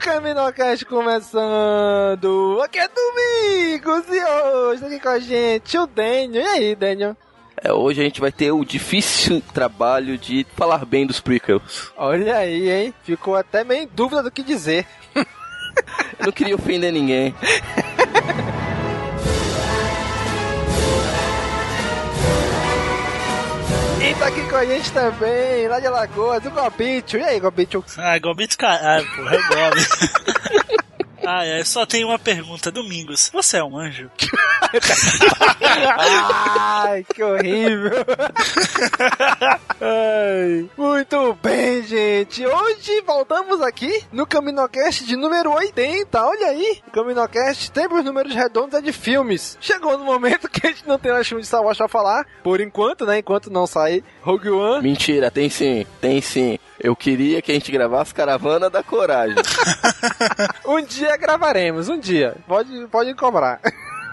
Caminocast começando! Aqui é Domingos e hoje aqui com a gente o Daniel. E aí, Daniel? É, hoje a gente vai ter o difícil trabalho de falar bem dos prequels. Olha aí, hein? Ficou até meio em dúvida do que dizer. Eu não queria ofender ninguém. E tá aqui com a gente também, lá de Alagoas, o Gobito. E aí, Gobito? Ah, Gobito, caralho, porra, é o Gobi. Ah, é, só tem uma pergunta, Domingos. Você é um anjo? Ai, que horrível. Ai, muito bem, gente. Hoje voltamos aqui no Caminocast de número 80. Olha aí, o Caminocast tem os números redondos é de filmes. Chegou no momento que a gente não tem mais filme de Star Wars pra falar, por enquanto, né? Enquanto não sair Rogue One. Mentira, tem sim, tem sim. Eu queria que a gente gravasse Caravana da Coragem. um dia gravaremos, um dia. Pode, pode cobrar.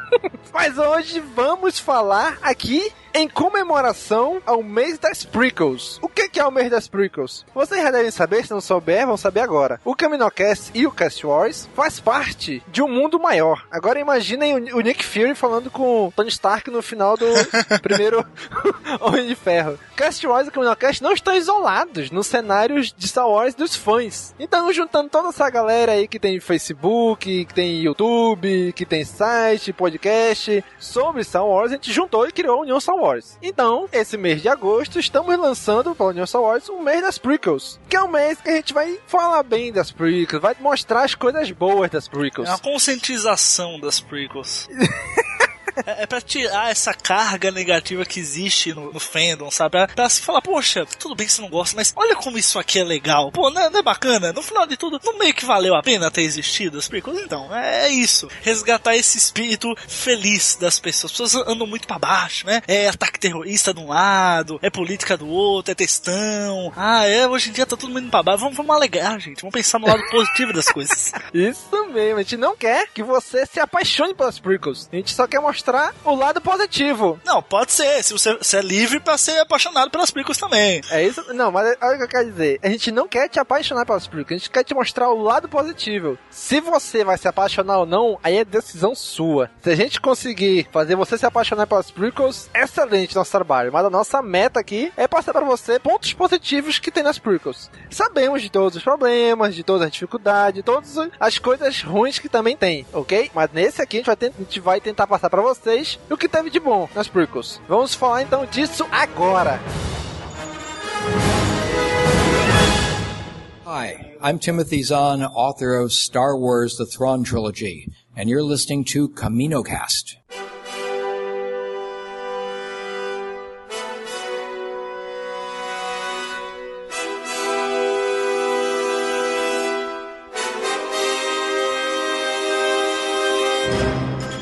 Mas hoje vamos falar aqui em comemoração ao mês das prequels. O que é o mês das prequels? Vocês já devem saber, se não souber, vão saber agora. O Caminocast e o Cast Wars faz parte de um mundo maior. Agora imaginem o Nick Fury falando com Tony Stark no final do primeiro Homem de Ferro. Cast Wars e o Caminocast não estão isolados nos cenários de Star Wars dos fãs. Então, juntando toda essa galera aí que tem Facebook, que tem YouTube, que tem site, podcast sobre Star Wars, a gente juntou e criou a União Star Wars. Então, esse mês de agosto, estamos lançando a União Star Wars o mês das prequels, que é um mês que a gente vai falar bem das prequels, vai mostrar as coisas boas das prequels. É uma conscientização das prequels. É, é pra tirar essa carga negativa que existe no, no fandom, sabe? Pra, pra se falar, poxa, tudo bem se não gosta, mas olha como isso aqui é legal. Pô, não é, não é bacana? No final de tudo, não meio que valeu a pena ter existido as prequels? Então, é, é isso. Resgatar esse espírito feliz das pessoas. As pessoas andam muito pra baixo, né? É ataque terrorista de um lado, é política do outro, é textão. Ah, é, hoje em dia tá todo mundo indo pra baixo. Vamos, vamos alegar, gente. Vamos pensar no lado positivo das coisas. Isso mesmo. A gente não quer que você se apaixone pelas prequels. A gente só quer mostrar o lado positivo. Não, pode ser. Se você, você é livre pra ser apaixonado pelas prequels também. É isso? Não, mas olha o que eu quero dizer. A gente não quer te apaixonar pelas prequels. A gente quer te mostrar o lado positivo. Se você vai se apaixonar ou não, aí é decisão sua. Se a gente conseguir fazer você se apaixonar pelas prequels, excelente nosso trabalho. Mas a nossa meta aqui é passar para você pontos positivos que tem nas prequels. Sabemos de todos os problemas, de todas as dificuldades, de todas as coisas ruins que também tem, ok? Mas nesse aqui a gente vai, a gente vai tentar passar para vocês o que teve de bom nas prequels. Vamos falar então disso agora. Hi, I'm Timothy Zahn, author of Star Wars The Thrawn Trilogy, and you're listening to CaminoCast.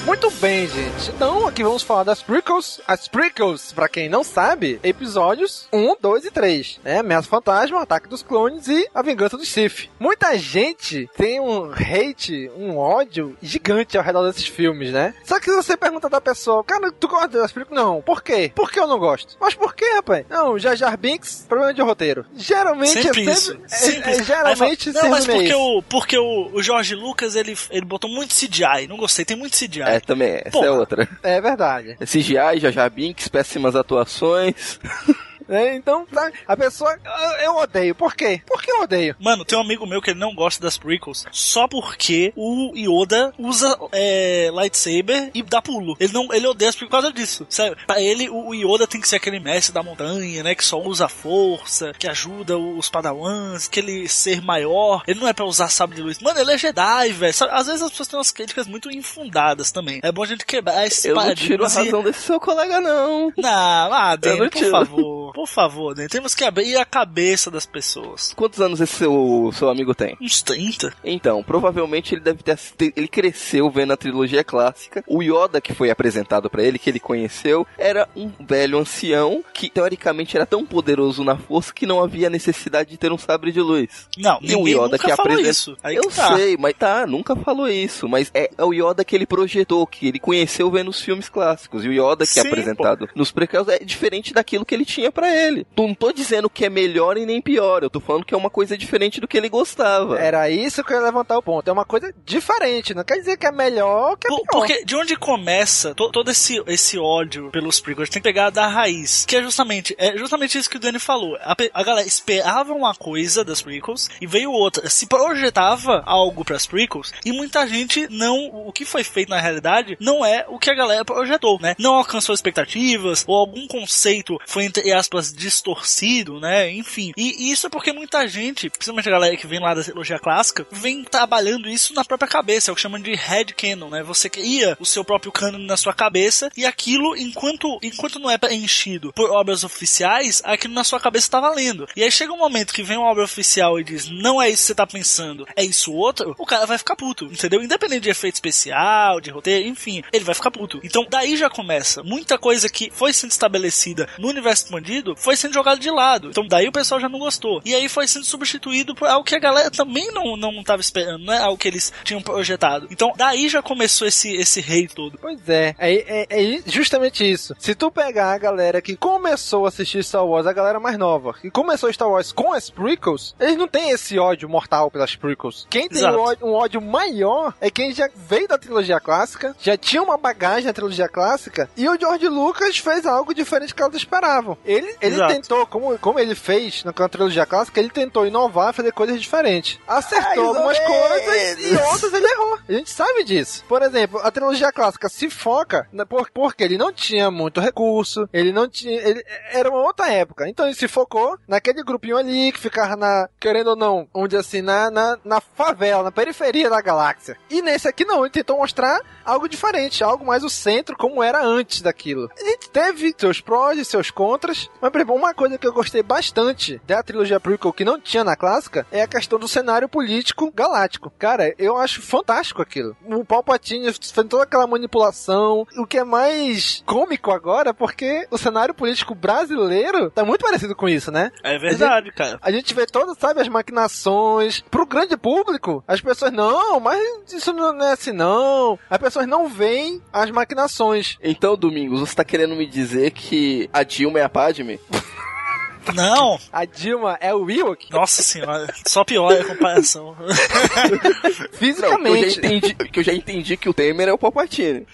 Muito bem, gente. Então, aqui vamos falar das prequels. As prequels, pra quem não sabe, episódios 1, 2 e 3. Né? Ameaça Fantasma, Ataque dos Clones e A Vingança do Sith. Muita gente tem um hate, um ódio gigante ao redor desses filmes, né? Só que se você pergunta da pessoa, cara, tu gosta das prequels? Não. Por quê? Por que eu não gosto? Mas por quê, rapaz? Não, Jar Jar Binks, problema de roteiro. Geralmente Sempre é isso. sempre... É, Sempre é, isso. geralmente fala, Não, mas é porque, isso. o, porque o, o Jorge Lucas, ele, ele botou muito CGI. Não gostei, tem muito CGI. É, também, essa Porra. é outra. É verdade. CGI, Jaja Binks, péssimas atuações. É, então, tá, a pessoa. eu- odeio. Por quê? Por que eu odeio? Mano, tem um amigo meu que ele não gosta das prequels só porque o Yoda usa é, lightsaber e dá pulo. Ele não, ele odeia as prequels por causa disso. Sabe? Pra ele, o Yoda tem que ser aquele mestre da montanha, né? Que só usa a força, que ajuda os padawans, aquele ser maior. Ele não é pra usar sabre de luz. Mano, ele é Jedi, velho. Às vezes as pessoas têm umas críticas muito infundadas também. É bom a gente quebrar esse Eu não tiro a e- razão desse seu colega, não. Não, ah, Dani, por tiro. favor. Por favor, Dani. Temos que abrir a cabeça das pessoas. Quantos anos esse seu, seu amigo tem? Uns 30. Então, provavelmente ele deve ter, ele cresceu vendo a trilogia clássica. O Yoda que foi apresentado pra ele, que ele conheceu, era um velho ancião que teoricamente era tão poderoso na força que não havia necessidade de ter um sabre de luz. Não, E o Yoda que falou apresenta- isso. Aí Eu tá. sei, mas tá, nunca falou isso. Mas é, é o Yoda que ele projetou, que ele conheceu vendo os filmes clássicos. E o Yoda que é Sim, apresentado nos prequels é diferente daquilo que ele tinha pra ele. Não tô dizendo que é melhor e nem pior, eu tô falando que é uma coisa diferente do que ele gostava. Era isso que eu ia levantar o ponto. É uma coisa diferente. Não quer dizer que é melhor ou que é Por- pior. Porque de onde começa to- todo esse, esse ódio pelos prequels? Tem que pegar da raiz. Que é justamente, é justamente isso que o Danny falou. A, a galera esperava uma coisa das prequels e veio outra. Se projetava algo pras prequels e muita gente não. O que foi feito na realidade não é o que a galera projetou, né? Não alcançou expectativas ou algum conceito foi, entre aspas, distorcido, né? Enfim. E isso é porque muita gente, principalmente a galera que vem lá da trilogia clássica, vem trabalhando isso na própria cabeça. É o que chamam de headcanon, né? Você cria o seu próprio cânone na sua cabeça e aquilo, enquanto, enquanto não é preenchido por obras oficiais, aquilo na sua cabeça tá valendo. E aí chega um momento que vem uma obra oficial e diz, não é isso que você tá pensando, é isso outro, o cara vai ficar puto, entendeu? Independente de efeito especial, de roteiro, enfim, ele vai ficar puto. Então daí já começa. Muita coisa que foi sendo estabelecida no universo expandido foi sendo jogada de lado. Então daí o pessoal já não gostou. E aí foi sendo substituído por algo que a galera também não, não tava esperando, não é algo que eles tinham projetado. Então daí já começou esse, esse hate todo. Pois é, é, é, é justamente isso. Se tu pegar a galera que começou a assistir Star Wars, a galera mais nova, que começou Star Wars com as prequels, eles não têm esse ódio mortal pelas prequels. Quem tem um ódio, um ódio maior é quem já veio da trilogia clássica, já tinha uma bagagem na trilogia clássica, e o George Lucas fez algo diferente que elas esperavam. Ele, ele Exato. tentou, como, como ele fez na trilogia clássica, ele tentou inovar, fazer coisas diferentes. Acertou algumas coisas e outras ele errou. A gente sabe disso. Por exemplo, a trilogia clássica se foca na, por, porque ele não tinha muito recurso, ele não tinha. Ele, era uma outra época. Então ele se focou naquele grupinho ali que ficava na, querendo ou não, onde assim, na, na, na favela, na periferia da galáxia. E nesse aqui não, ele tentou mostrar algo diferente, algo mais o centro, como era antes daquilo. A gente teve seus prós e seus contras, mas, por exemplo, uma coisa que eu gostei bastante da trilogia prequel que não tinha na clássica é a questão do cenário político galáctico. Cara, eu acho fantástico aquilo. O Palpatine fazendo toda aquela manipulação. O que é mais cômico agora é porque o cenário político brasileiro tá muito parecido com isso, né? É verdade, cara. A gente vê todas, sabe, as maquinações. Pro grande público, as pessoas, não, mas isso não é assim, não. As pessoas não veem as maquinações. Então, Domingos, você tá querendo me dizer que a Dilma é a Padme? Não! A Dilma é o Ewok? Nossa senhora, só piora a comparação. Não, que eu, Fisicamente. entendi, que eu já entendi que o Temer é o Palpatine.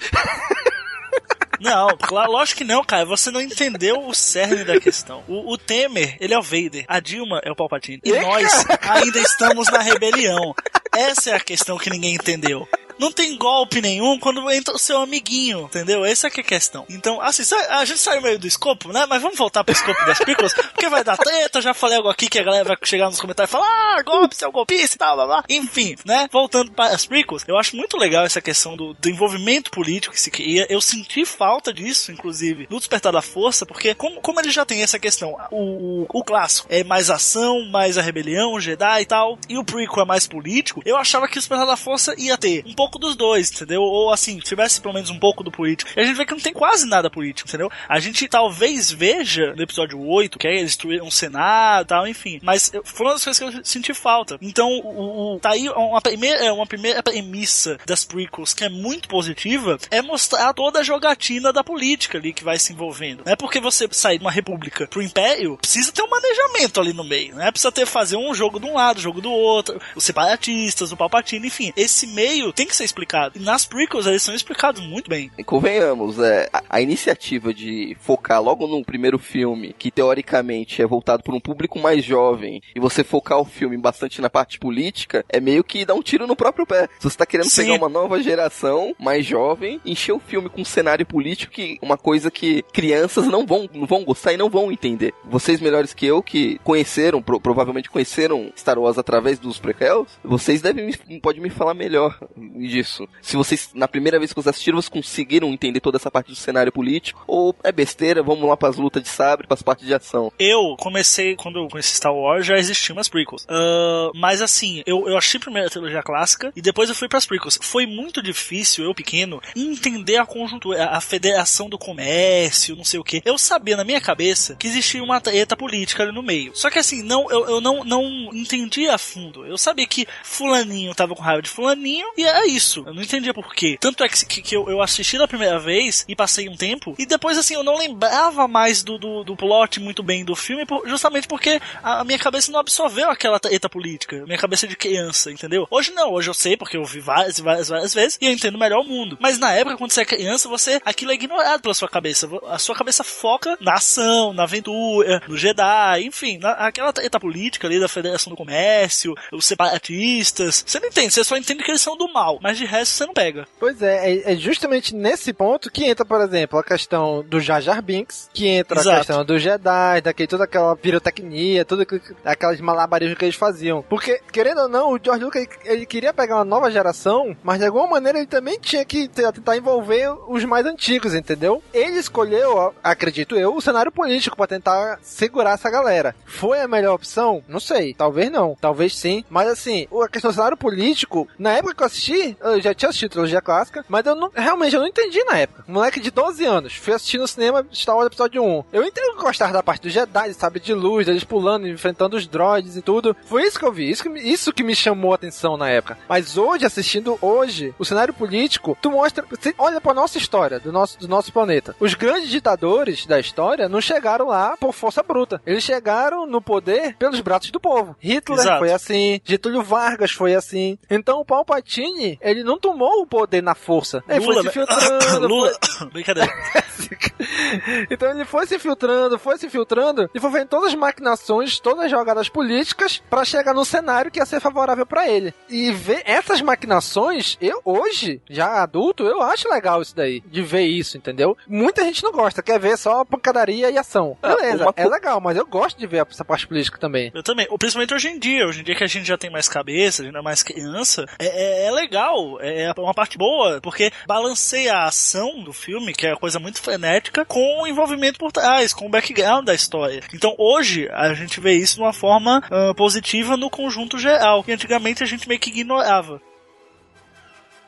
Não, claro, lógico que não, cara. Você não entendeu o cerne da questão. O, o Temer, ele é o Vader. A Dilma é o Palpatine. E nós ainda estamos na rebelião. Essa é a questão que ninguém entendeu. Não tem golpe nenhum quando entra o seu amiguinho, entendeu? Essa é que é a questão. Então, assim, a gente saiu meio do escopo, né? Mas vamos voltar pro escopo das prequels, porque vai dar treta, já falei algo aqui que a galera vai chegar nos comentários e falar, ah, golpe, seu golpista e tal, blá blá. Enfim, né? Voltando para as prequels, eu acho muito legal essa questão do, do envolvimento político que se cria. Eu senti falta disso, inclusive, no Despertar da Força, porque como, como ele já tem essa questão, o, o, o clássico é mais ação, mais a rebelião, Jedi e tal, e o prequel é mais político, eu achava que o Despertar da Força ia ter um pouco dos dois, entendeu? Ou assim, tivesse pelo menos um pouco do político. E a gente vê que não tem quase nada político, entendeu? A gente talvez veja no episódio 8, que é eles destruíram um Senado e tal, enfim. Mas foi uma das coisas que eu senti falta. Então, o, o tá aí uma primeira, é uma primeira premissa das prequels que é muito positiva, é mostrar toda a jogatina da política ali que vai se envolvendo. Não é porque você sair de uma república pro império, precisa ter um manejamento ali no meio, né? Precisa ter fazer um jogo de um lado, jogo do outro, os separatistas, o Palpatine, enfim. Esse meio tem que ser explicado. E nas prequels eles são explicados muito bem. E convenhamos, é, a, a iniciativa de focar logo no primeiro filme, que teoricamente é voltado para um público mais jovem, e você focar o filme bastante na parte política, é meio que dar um tiro no próprio pé. Se você tá querendo Sim. pegar uma nova geração mais jovem, encher o filme com um cenário político que uma coisa que crianças não vão, não vão gostar e não vão entender. Vocês melhores que eu que conheceram, pro, provavelmente conheceram Star Wars através dos prequels, vocês devem me, pode me falar melhor disso. Se vocês na primeira vez que vocês assistiram, vocês conseguiram entender toda essa parte do cenário político ou é besteira, vamos lá para as lutas de sabre, para as partes de ação. Eu comecei quando eu conheci Star Wars já existiam umas prequels. Uh, mas assim, eu, eu achei primeiro a trilogia clássica e depois eu fui para as prequels. Foi muito difícil, eu pequeno, entender a conjuntura, a federação do comércio, não sei o que. Eu sabia na minha cabeça que existia uma treta política ali no meio. Só que assim, não, eu, eu não, não entendia a fundo. Eu sabia que fulaninho tava com raiva de fulaninho e era isso. Eu não entendia por quê. Tanto é que, que, que eu, eu assisti da primeira vez e passei um tempo e depois assim, eu não lembrava mais do, do, do plot muito bem do filme justamente porque a, a minha cabeça não absorveu aquela treta política. Minha cabeça de criança, entendeu? Hoje não, hoje eu sei porque eu vi várias várias, várias vezes e eu entendo melhor o mundo. Mas na época, quando você é criança, você aquilo é ignorado pela sua cabeça. A sua cabeça foca na ação, na aventura, no Jedi, enfim, na, aquela treta política ali da Federação do Comércio, os separatistas. Você não entende, você só entende que eles são do mal, mas de resto você não pega. Pois é, é, é justamente nesse ponto que entra, por exemplo, a questão do Jar Jar Binks, que entra Exato. a questão do Jedi, daquele, toda aquela pirotecnia, tudo aquelas malabarismos que eles faziam. Porque, querendo ou não, o George Lucas ele, ele queria pegar uma nova geração, mas de alguma maneira ele também tinha que tentar envolver os mais antigos, entendeu? Ele escolheu, acredito eu, o cenário político para tentar segurar essa galera. Foi a melhor opção? Não sei. Talvez não. Talvez sim. Mas assim, a questão do cenário político, na época que eu assisti, eu já tinha assistido trilogia clássica, mas eu não, realmente eu não entendi na época. Um moleque de 12 anos, fui assistir no cinema Star Wars Episódio 1. Eu entendo que gostar da parte do Jedi, sabe, de luz, eles pulando, enfrentando os droids e tudo. Foi isso que eu vi. Isso que, isso que me chamou a atenção na época. Mas hoje, assistindo hoje, o cenário político, tu mostra. Você olha pra nossa história, do nosso, do nosso planeta. Os grandes ditadores da história não chegaram lá por força bruta. Eles chegaram no poder pelos braços do povo. Hitler Exato. foi assim, Getúlio Vargas foi assim. Então o Palpatine, ele não tomou o poder na força. Ele Lula, foi se filtrando. Lula. Foi... Brincadeira. então ele foi se filtrando, foi se filtrando e foi vendo todas as maquinações, todas as jogadas políticas para chegar num cenário que ia ser favorável para ele. E ver essas maquinações, eu hoje, já adulto, eu acho legal isso daí, de ver isso, entendeu? Muita gente não gosta, quer ver só pancadaria e ação. Ah, Beleza, uma... é legal, mas eu gosto de ver essa parte política também. Eu também, principalmente hoje em dia, hoje em dia que a gente já tem mais cabeça, a gente é mais criança, é, é, é legal, é, é uma parte boa, porque balanceia a ação do filme, que é uma coisa muito frenética, com o envolvimento por trás, com o background da história. Então hoje a gente vê isso de uma forma uh, positiva no conjunto geral, que antigamente a gente meio que ignorava.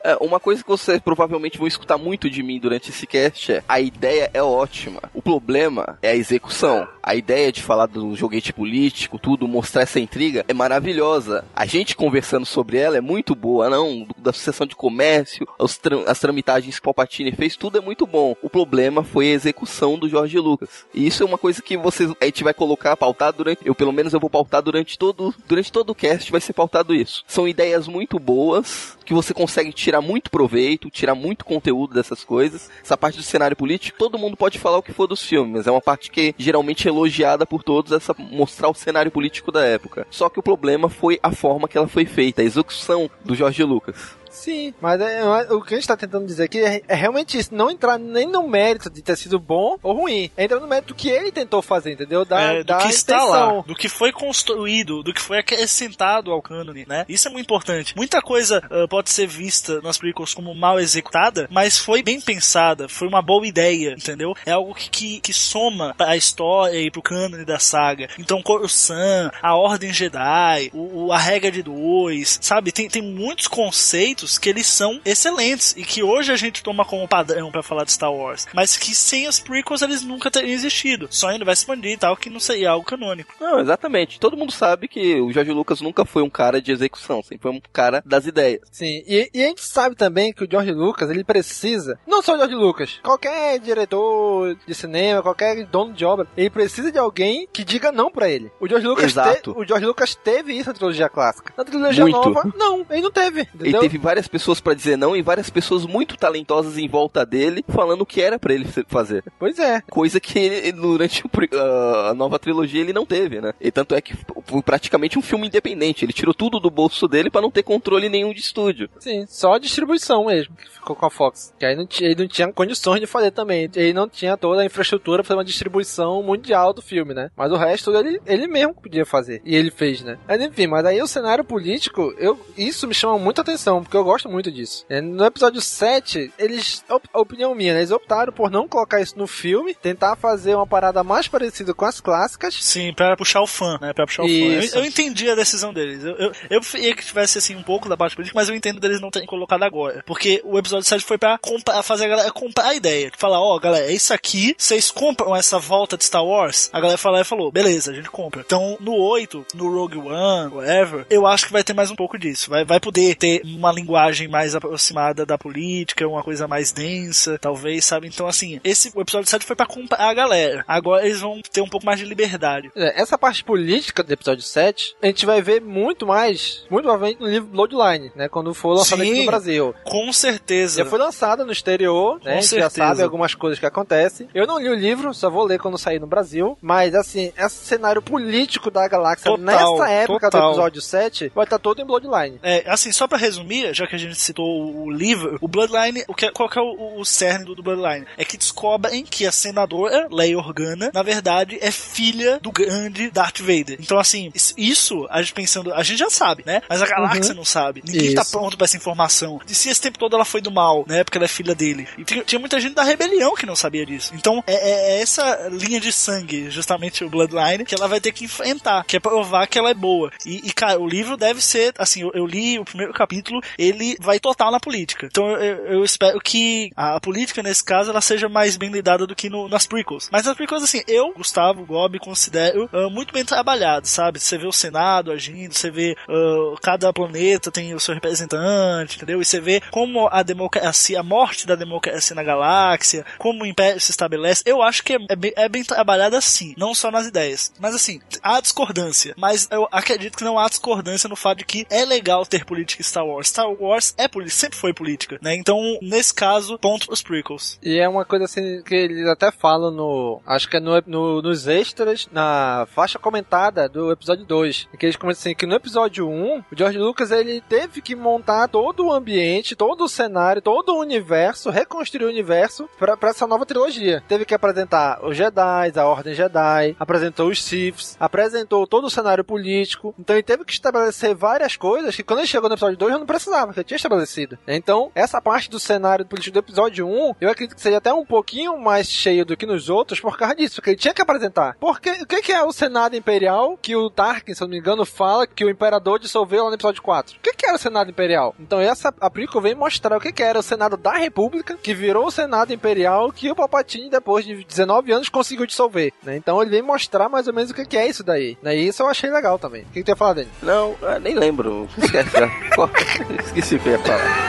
É, uma coisa que vocês provavelmente vão escutar muito de mim durante esse cast é a ideia é ótima. O problema é a execução. A ideia de falar do joguete político, tudo, mostrar essa intriga é maravilhosa. A gente conversando sobre ela é muito boa, não? Da sucessão de comércio, as, as tramitagens que Palpatine fez, tudo é muito bom. O problema foi a execução do Jorge Lucas. E isso é uma coisa que vocês, a gente vai colocar, pautar durante, eu pelo menos eu vou pautar durante todo, durante todo o cast vai ser pautado isso. São ideias muito boas, que você consegue tirar muito proveito, tirar muito conteúdo dessas coisas. Essa parte do cenário político, todo mundo pode falar o que for dos filmes, é uma parte que geralmente é elogiada por todos, essa mostrar o cenário político da época. Só que o problema foi a forma que ela foi feita, a execução do Jorge Lucas. Sim, mas é, o que a gente tá tentando dizer aqui é, é, realmente isso, não entrar nem no mérito de ter sido bom ou ruim, é entrar no mérito que ele tentou fazer, entendeu? Da, é, do da que intenção. está lá, do que foi construído, do que foi acrescentado ao cânone, né? Isso é muito importante. Muita coisa uh, pode ser vista nas prequels como mal executada, mas foi bem pensada, foi uma boa ideia, entendeu? É algo que, que, que soma a história e pro cânone da saga. Então, Coruscant, a Ordem Jedi, o, o, a regra de dois, sabe? Tem, tem muitos conceitos que eles são excelentes e que hoje a gente toma como padrão para falar de Star Wars, mas que sem as prequels eles nunca teriam existido. Só ainda vai expandir e tal, que não seria algo canônico. Não, exatamente. Todo mundo sabe que o George Lucas nunca foi um cara de execução, sempre foi um cara das ideias. Sim, e, e a gente sabe também que o George Lucas, ele precisa, não só o George Lucas, qualquer diretor de cinema, qualquer dono de obra, ele precisa de alguém que diga não para ele. O George Lucas, te, o George Lucas teve isso na trilogia clássica. Na trilogia Muito. nova, não, ele não teve. Entendeu? Ele teve várias pessoas para dizer não e várias pessoas muito talentosas em volta dele falando o que era para ele fazer. Pois é. Coisa que ele, durante a nova trilogia ele não teve, né? E tanto é que foi praticamente um filme independente. Ele tirou tudo do bolso dele para não ter controle nenhum de estúdio. Sim, só a distribuição mesmo que ficou com a Fox. Que aí não, ele não tinha condições de fazer também. Ele não tinha toda a infraestrutura para fazer uma distribuição mundial do filme, né? Mas o resto ele, ele mesmo podia fazer. E ele fez, né? Mas enfim, mas aí o cenário político, eu, isso me chama muita atenção, porque eu gosto muito disso. É, no episódio 7, eles, a opinião minha, né? eles optaram por não colocar isso no filme, tentar fazer uma parada mais parecida com as clássicas. Sim, para puxar o fã, né? Pra puxar o isso. fã. Eu, eu, entendi a decisão deles. Eu, eu, eu preferia que tivesse assim um pouco da parte política, mas eu entendo deles não terem colocado agora. Porque o episódio 7 foi pra comprar, fazer a galera comprar a ideia. Falar, ó, oh, galera, é isso aqui, vocês compram essa volta de Star Wars? A galera falou e falou, beleza, a gente compra. Então, no 8, no Rogue One, whatever, eu acho que vai ter mais um pouco disso. Vai, vai poder ter uma linguagem mais aproximada da política, uma coisa mais densa, talvez, sabe? Então, assim, esse o episódio 7 foi pra comprar a galera. Agora eles vão ter um pouco mais de liberdade. É, essa parte política do episódio 7, a gente vai ver muito mais, muito provavelmente no livro Bloodline, né? Quando for lançado Sim, aqui no Brasil. Com certeza. Já foi lançado no exterior, com né? A gente certeza. já sabe algumas coisas que acontecem. Eu não li o livro, só vou ler quando sair no Brasil. Mas, assim, esse cenário político da galáxia Total, nessa época total. do episódio 7 vai estar todo em Bloodline. É, assim, só pra resumir, já que a gente citou o livro, o Bloodline, o que, qual que é o, o cerne do, do Bloodline? É que descobrem que a senadora Leia Organa, na verdade, é filha do grande Darth Vader. Então, assim, isso, a gente pensando, a gente já sabe, né? Mas a galáxia Uhum. não sabe. Ninguém Isso. tá pronto pra essa informação. E se esse tempo todo ela foi do mal, né? Porque ela é filha dele. E tinha, tinha muita gente da rebelião que não sabia disso. Então, é, é- é essa linha de sangue, justamente o Bloodline, que ela vai ter que enfrentar, que é provar que ela é boa. E, e, cara, o livro deve ser, assim, eu, eu li o primeiro capítulo, ele vai total na política. Então, eu, eu espero que a política, nesse caso, ela seja mais bem lidada do que no- nas prequels. Mas nas prequels, assim, eu, Gustavo, Gobi, considero ah, muito bem trabalhado, sabe? Você vê o Senado agindo, você vê ah, cada planeta tem o seu representante, entendeu? E você vê como a democracia, a morte da democracia na galáxia, como o império se estabelece. Eu acho que é, é bem, é bem trabalhado assim, não só nas ideias. Mas assim, há discordância. Mas eu acredito que não há discordância no fato de que é legal ter política Star Wars. Star Wars é política, sempre foi política, né? Então, nesse caso, ponto pros prequels. E é uma coisa assim que eles até falam no. Acho que é no, no- nos extras, na faixa comentada do episódio 2. Que eles comentam assim: que no episódio 1, o George Lucas ele teve que montar todo o ambiente, todo o cenário, todo o universo, reconstruir o universo pra essa nova trilogia. Teve que apresentar os Jedi, a Ordem Jedi, apresentou os Siths, apresentou todo o cenário político. Então ele teve que estabelecer várias coisas que quando ele chegou no episódio 2 já não precisava, porque ele tinha estabelecido. Então, essa parte do cenário político do episódio 1, eu acredito que seja até um pouquinho mais cheio do que nos outros por causa disso, porque ele tinha que apresentar. Porque o que que é o Senado Imperial que o Tarkin, se eu não me engano, fala que o Imperador dissolveu lá no episódio 4? O que que era o Senado Imperial? Então essa a prequel vem mostrar o que que era o Senado da República, que virou o Senado Imperial que o Palpatine, depois de 19 anos, conseguiu dissolver. né? Então ele vem mostrar mais ou menos o que que é isso daí. né? E isso eu achei legal também. O que que tu ia falar, Dani? Não, ah, nem lembro. Esqueci o que eu ia falar.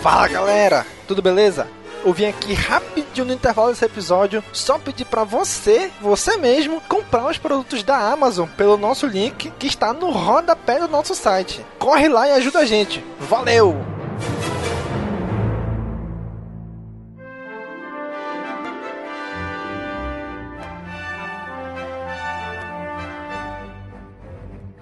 Fala galera, tudo beleza? Eu vim aqui rapidinho no intervalo desse episódio só pedir pra você, você mesmo, comprar os produtos da Amazon pelo nosso link que está no rodapé do nosso site. Corre lá e ajuda a gente. Valeu!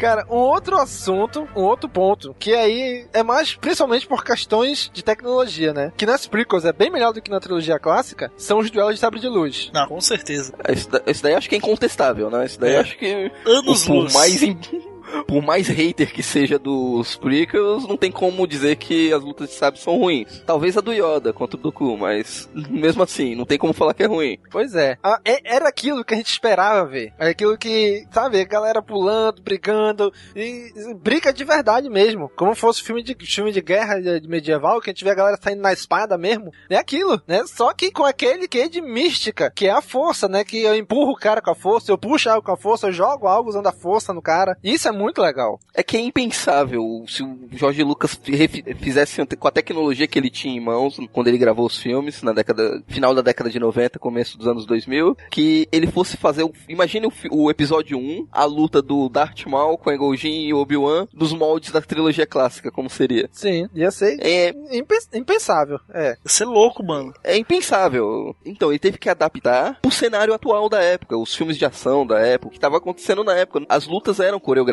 Cara, um outro assunto, um outro ponto, que aí é mais principalmente por questões de tecnologia, né? Que nas prequels é bem melhor do que na trilogia clássica, são os duelos de sabre de luz. Não, com certeza. Isso, da- isso daí acho que é incontestável, né? Isso daí É. acho que. Anos por luz. mais in- Por mais hater que seja dos prequels, não tem como dizer que as lutas de sabre são ruins. Talvez a do Yoda contra o Dooku, mas mesmo assim, não tem como falar que é ruim. Pois é. Ah, é- Era aquilo que a gente esperava ver. Era aquilo que, sabe, a galera pulando, brigando. E e briga de verdade mesmo. Como fosse filme de, filme de guerra de medieval, que a gente vê a galera saindo na espada mesmo. É aquilo, né? Só que com aquele que é de mística, que é a força, né? Que eu empurro o cara com a força, eu puxo algo com a força, eu jogo algo usando a força no cara. Isso é muito legal. É que é impensável se o Jorge Lucas fizesse com a tecnologia que ele tinha em mãos quando ele gravou os filmes, na década, final da década de 90, começo dos anos 2000, que ele fosse fazer, o, imagine o, o episódio 1, a luta do Darth Maul com Qui-Gon e Obi-Wan, dos moldes da trilogia clássica, como seria. Sim, ia ser É, impen- impensável. É. Você é louco, mano. é impensável. Então, ele teve que adaptar pro cenário atual da época, os filmes de ação da época, o que estava acontecendo na época. As lutas eram coreografadas,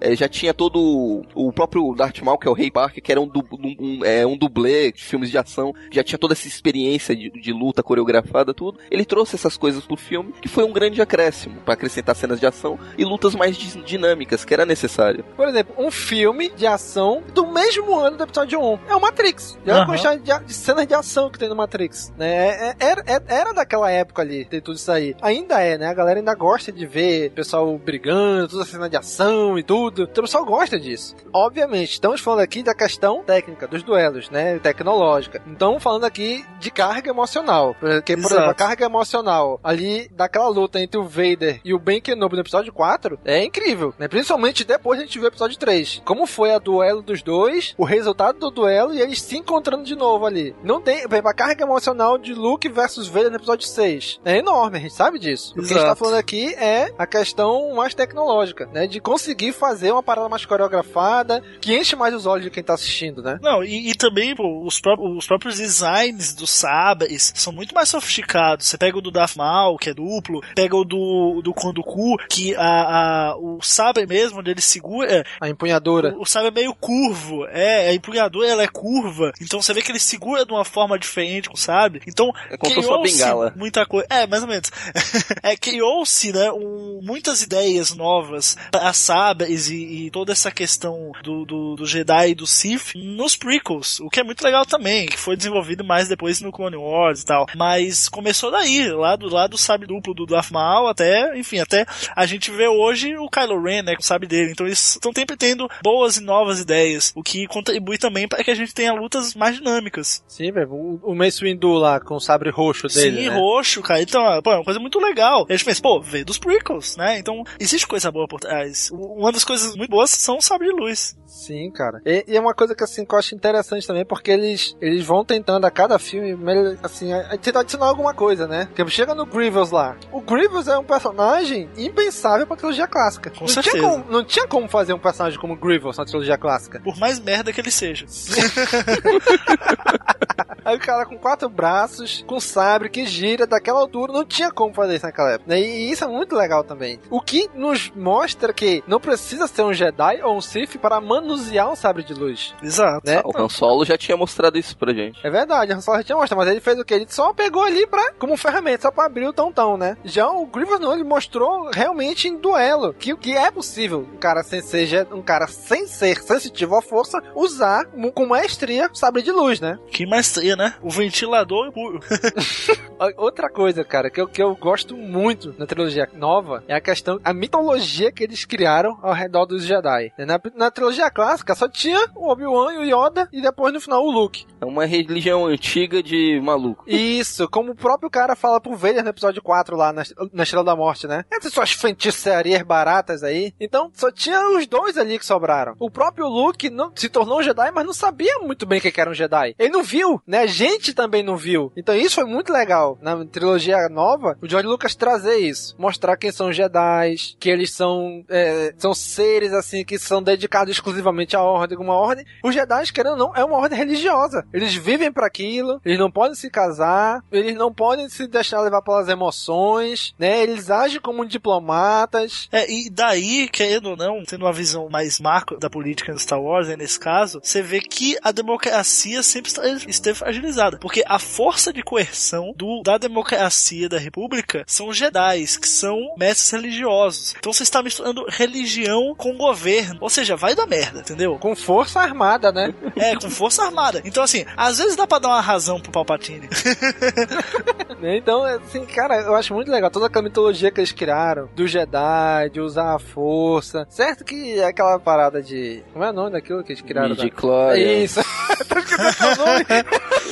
é, já tinha todo o, próprio Darth Maul, que é o Rei Parker, que era um, du- um, um, é, um dublê de filmes de ação, já tinha toda essa experiência de, de luta coreografada, tudo. Ele trouxe essas coisas pro filme, que foi um grande acréscimo, para acrescentar cenas de ação e lutas mais di- dinâmicas, que era necessário. Por exemplo, um filme de ação do mesmo ano do episódio 1. É o Matrix. E olha a Aham. quantidade de, de cenas de ação que tem no Matrix. Né? É- é- Era, é- era daquela época ali, ter tudo isso aí. Ainda é, né? A galera ainda gosta de ver o pessoal brigando, toda a cena de ação e tudo. Então o pessoal gosta disso. Obviamente, estamos falando aqui da questão técnica, dos duelos, né? Tecnológica. Então, falando aqui de carga emocional. Porque, por Exato. exemplo, a carga emocional ali daquela luta entre o Vader e o Ben Kenobi no episódio 4 é incrível, né? Principalmente depois a gente vê o episódio 3. Como foi a duelo dos dois, o resultado do duelo e eles se encontrando de novo ali. Não tem, por exemplo, a carga emocional de Luke versus Vader no episódio 6 é enorme, a gente sabe disso. O que a gente tá Exato. falando aqui é a questão mais tecnológica, né? De conseguir fazer uma parada mais coreografada, que enche mais os olhos de quem tá assistindo, né? Não, e, e também pô, os, pró- os próprios designs dos sabres são muito mais sofisticados. Você pega o do Darth Maul, que é duplo, pega o do, do Kondoku, que a, a, o sabre mesmo, onde ele segura, A empunhadura. o, o sabre é meio curvo. É, a empunhadura ela é curva, então você vê que ele segura de uma forma diferente com o sabre. Então, É criou-se bengala. muita coisa. É, mais ou menos. é, criou-se, né, um- muitas ideias novas para sabres e, e toda essa questão do, do, do Jedi e do Sith nos prequels, o que é muito legal também, que foi desenvolvido mais depois no Clone Wars e tal. Mas começou daí, lá do, lá do sabre duplo do Darth Maul até, enfim, até a gente vê hoje o Kylo Ren, né, com o sabre dele. Então eles estão sempre tendo boas e novas ideias, o que contribui também para que a gente tenha lutas mais dinâmicas. Sim, velho. O, o Mace Windu lá com o sabre roxo dele. Sim, né? roxo, cara. Então, pô, é uma coisa muito legal. E a gente pensa, pô, veio dos prequels, né? Então, existe coisa boa por trás. Uma das coisas muito boas são o sabre de luz. Sim, cara. E, e é uma coisa que assim que eu acho interessante também, porque eles, eles vão tentando a cada filme, assim, a- a tentar adicionar alguma coisa, né? Porque chega no Grievous lá. O Grievous é um personagem impensável pra trilogia clássica. Com não, certeza. Tinha como, não tinha como fazer um personagem como Grievous na trilogia clássica. Por mais merda que ele seja. Aí o cara com quatro braços, com sabre que gira daquela altura, não tinha como fazer isso naquela época. né? E isso é muito legal também. O que nos mostra que não precisa ser um Jedi ou um Sith para manusear um sabre de luz. Exato. Né? O Han Solo já tinha mostrado isso pra gente. É verdade, a Han Solo já tinha mostrado, mas ele fez o que? Ele só pegou ali pra, como ferramenta, só pra abrir o tão-tão, né? Já o Grievous não, ele mostrou realmente em duelo que o que é possível um cara sem ser, um cara sem ser sensitivo à força, usar com maestria o sabre de luz, né? Que maestria, né? O ventilador puro. Outra coisa, cara, que eu, que eu gosto muito na trilogia nova é a questão, a mitologia que eles criaram ao redor dos Jedi. Na, na trilogia clássica só tinha o Obi-Wan e o Yoda e depois no final o Luke. É uma religião antiga de maluco. Isso, como o próprio cara fala pro Vader no episódio 4 lá na, na Estrela da Morte, né? Essas suas feitiçarias baratas aí. Então, só tinha os dois ali que sobraram. O próprio Luke não, se tornou um Jedi, mas não sabia muito bem o que que era um Jedi. Ele não viu, né, a gente também não viu. Então isso foi muito legal. Na trilogia nova, o George Lucas trazer isso. Mostrar quem são os Jedi, que eles são, é, são seres assim que são dedicados exclusivamente à ordem, uma ordem. Os Jedi, querendo ou não, é uma ordem religiosa. Eles vivem para aquilo, eles não podem se casar, eles não podem se deixar levar pelas emoções, né? Eles agem como diplomatas. É, e daí, querendo ou não, tendo uma visão mais macro da política no Star Wars, né, nesse caso, você vê que a democracia sempre esteve fragilizada. Porque a força de coerção do, da democracia da República são os Jedi, que são mestres religiosos. Então você está misturando religião com governo. Ou seja, vai dar merda, entendeu? Com força armada, né? É, com força armada. Então, assim, às vezes dá pra dar uma razão pro Palpatine. então, assim, cara, eu acho muito legal toda aquela mitologia que eles criaram do Jedi, de usar a força. Certo que é aquela parada de. Como é o nome daquilo que eles criaram? Midi-chlorians. Isso. Tô esquecendo o nome.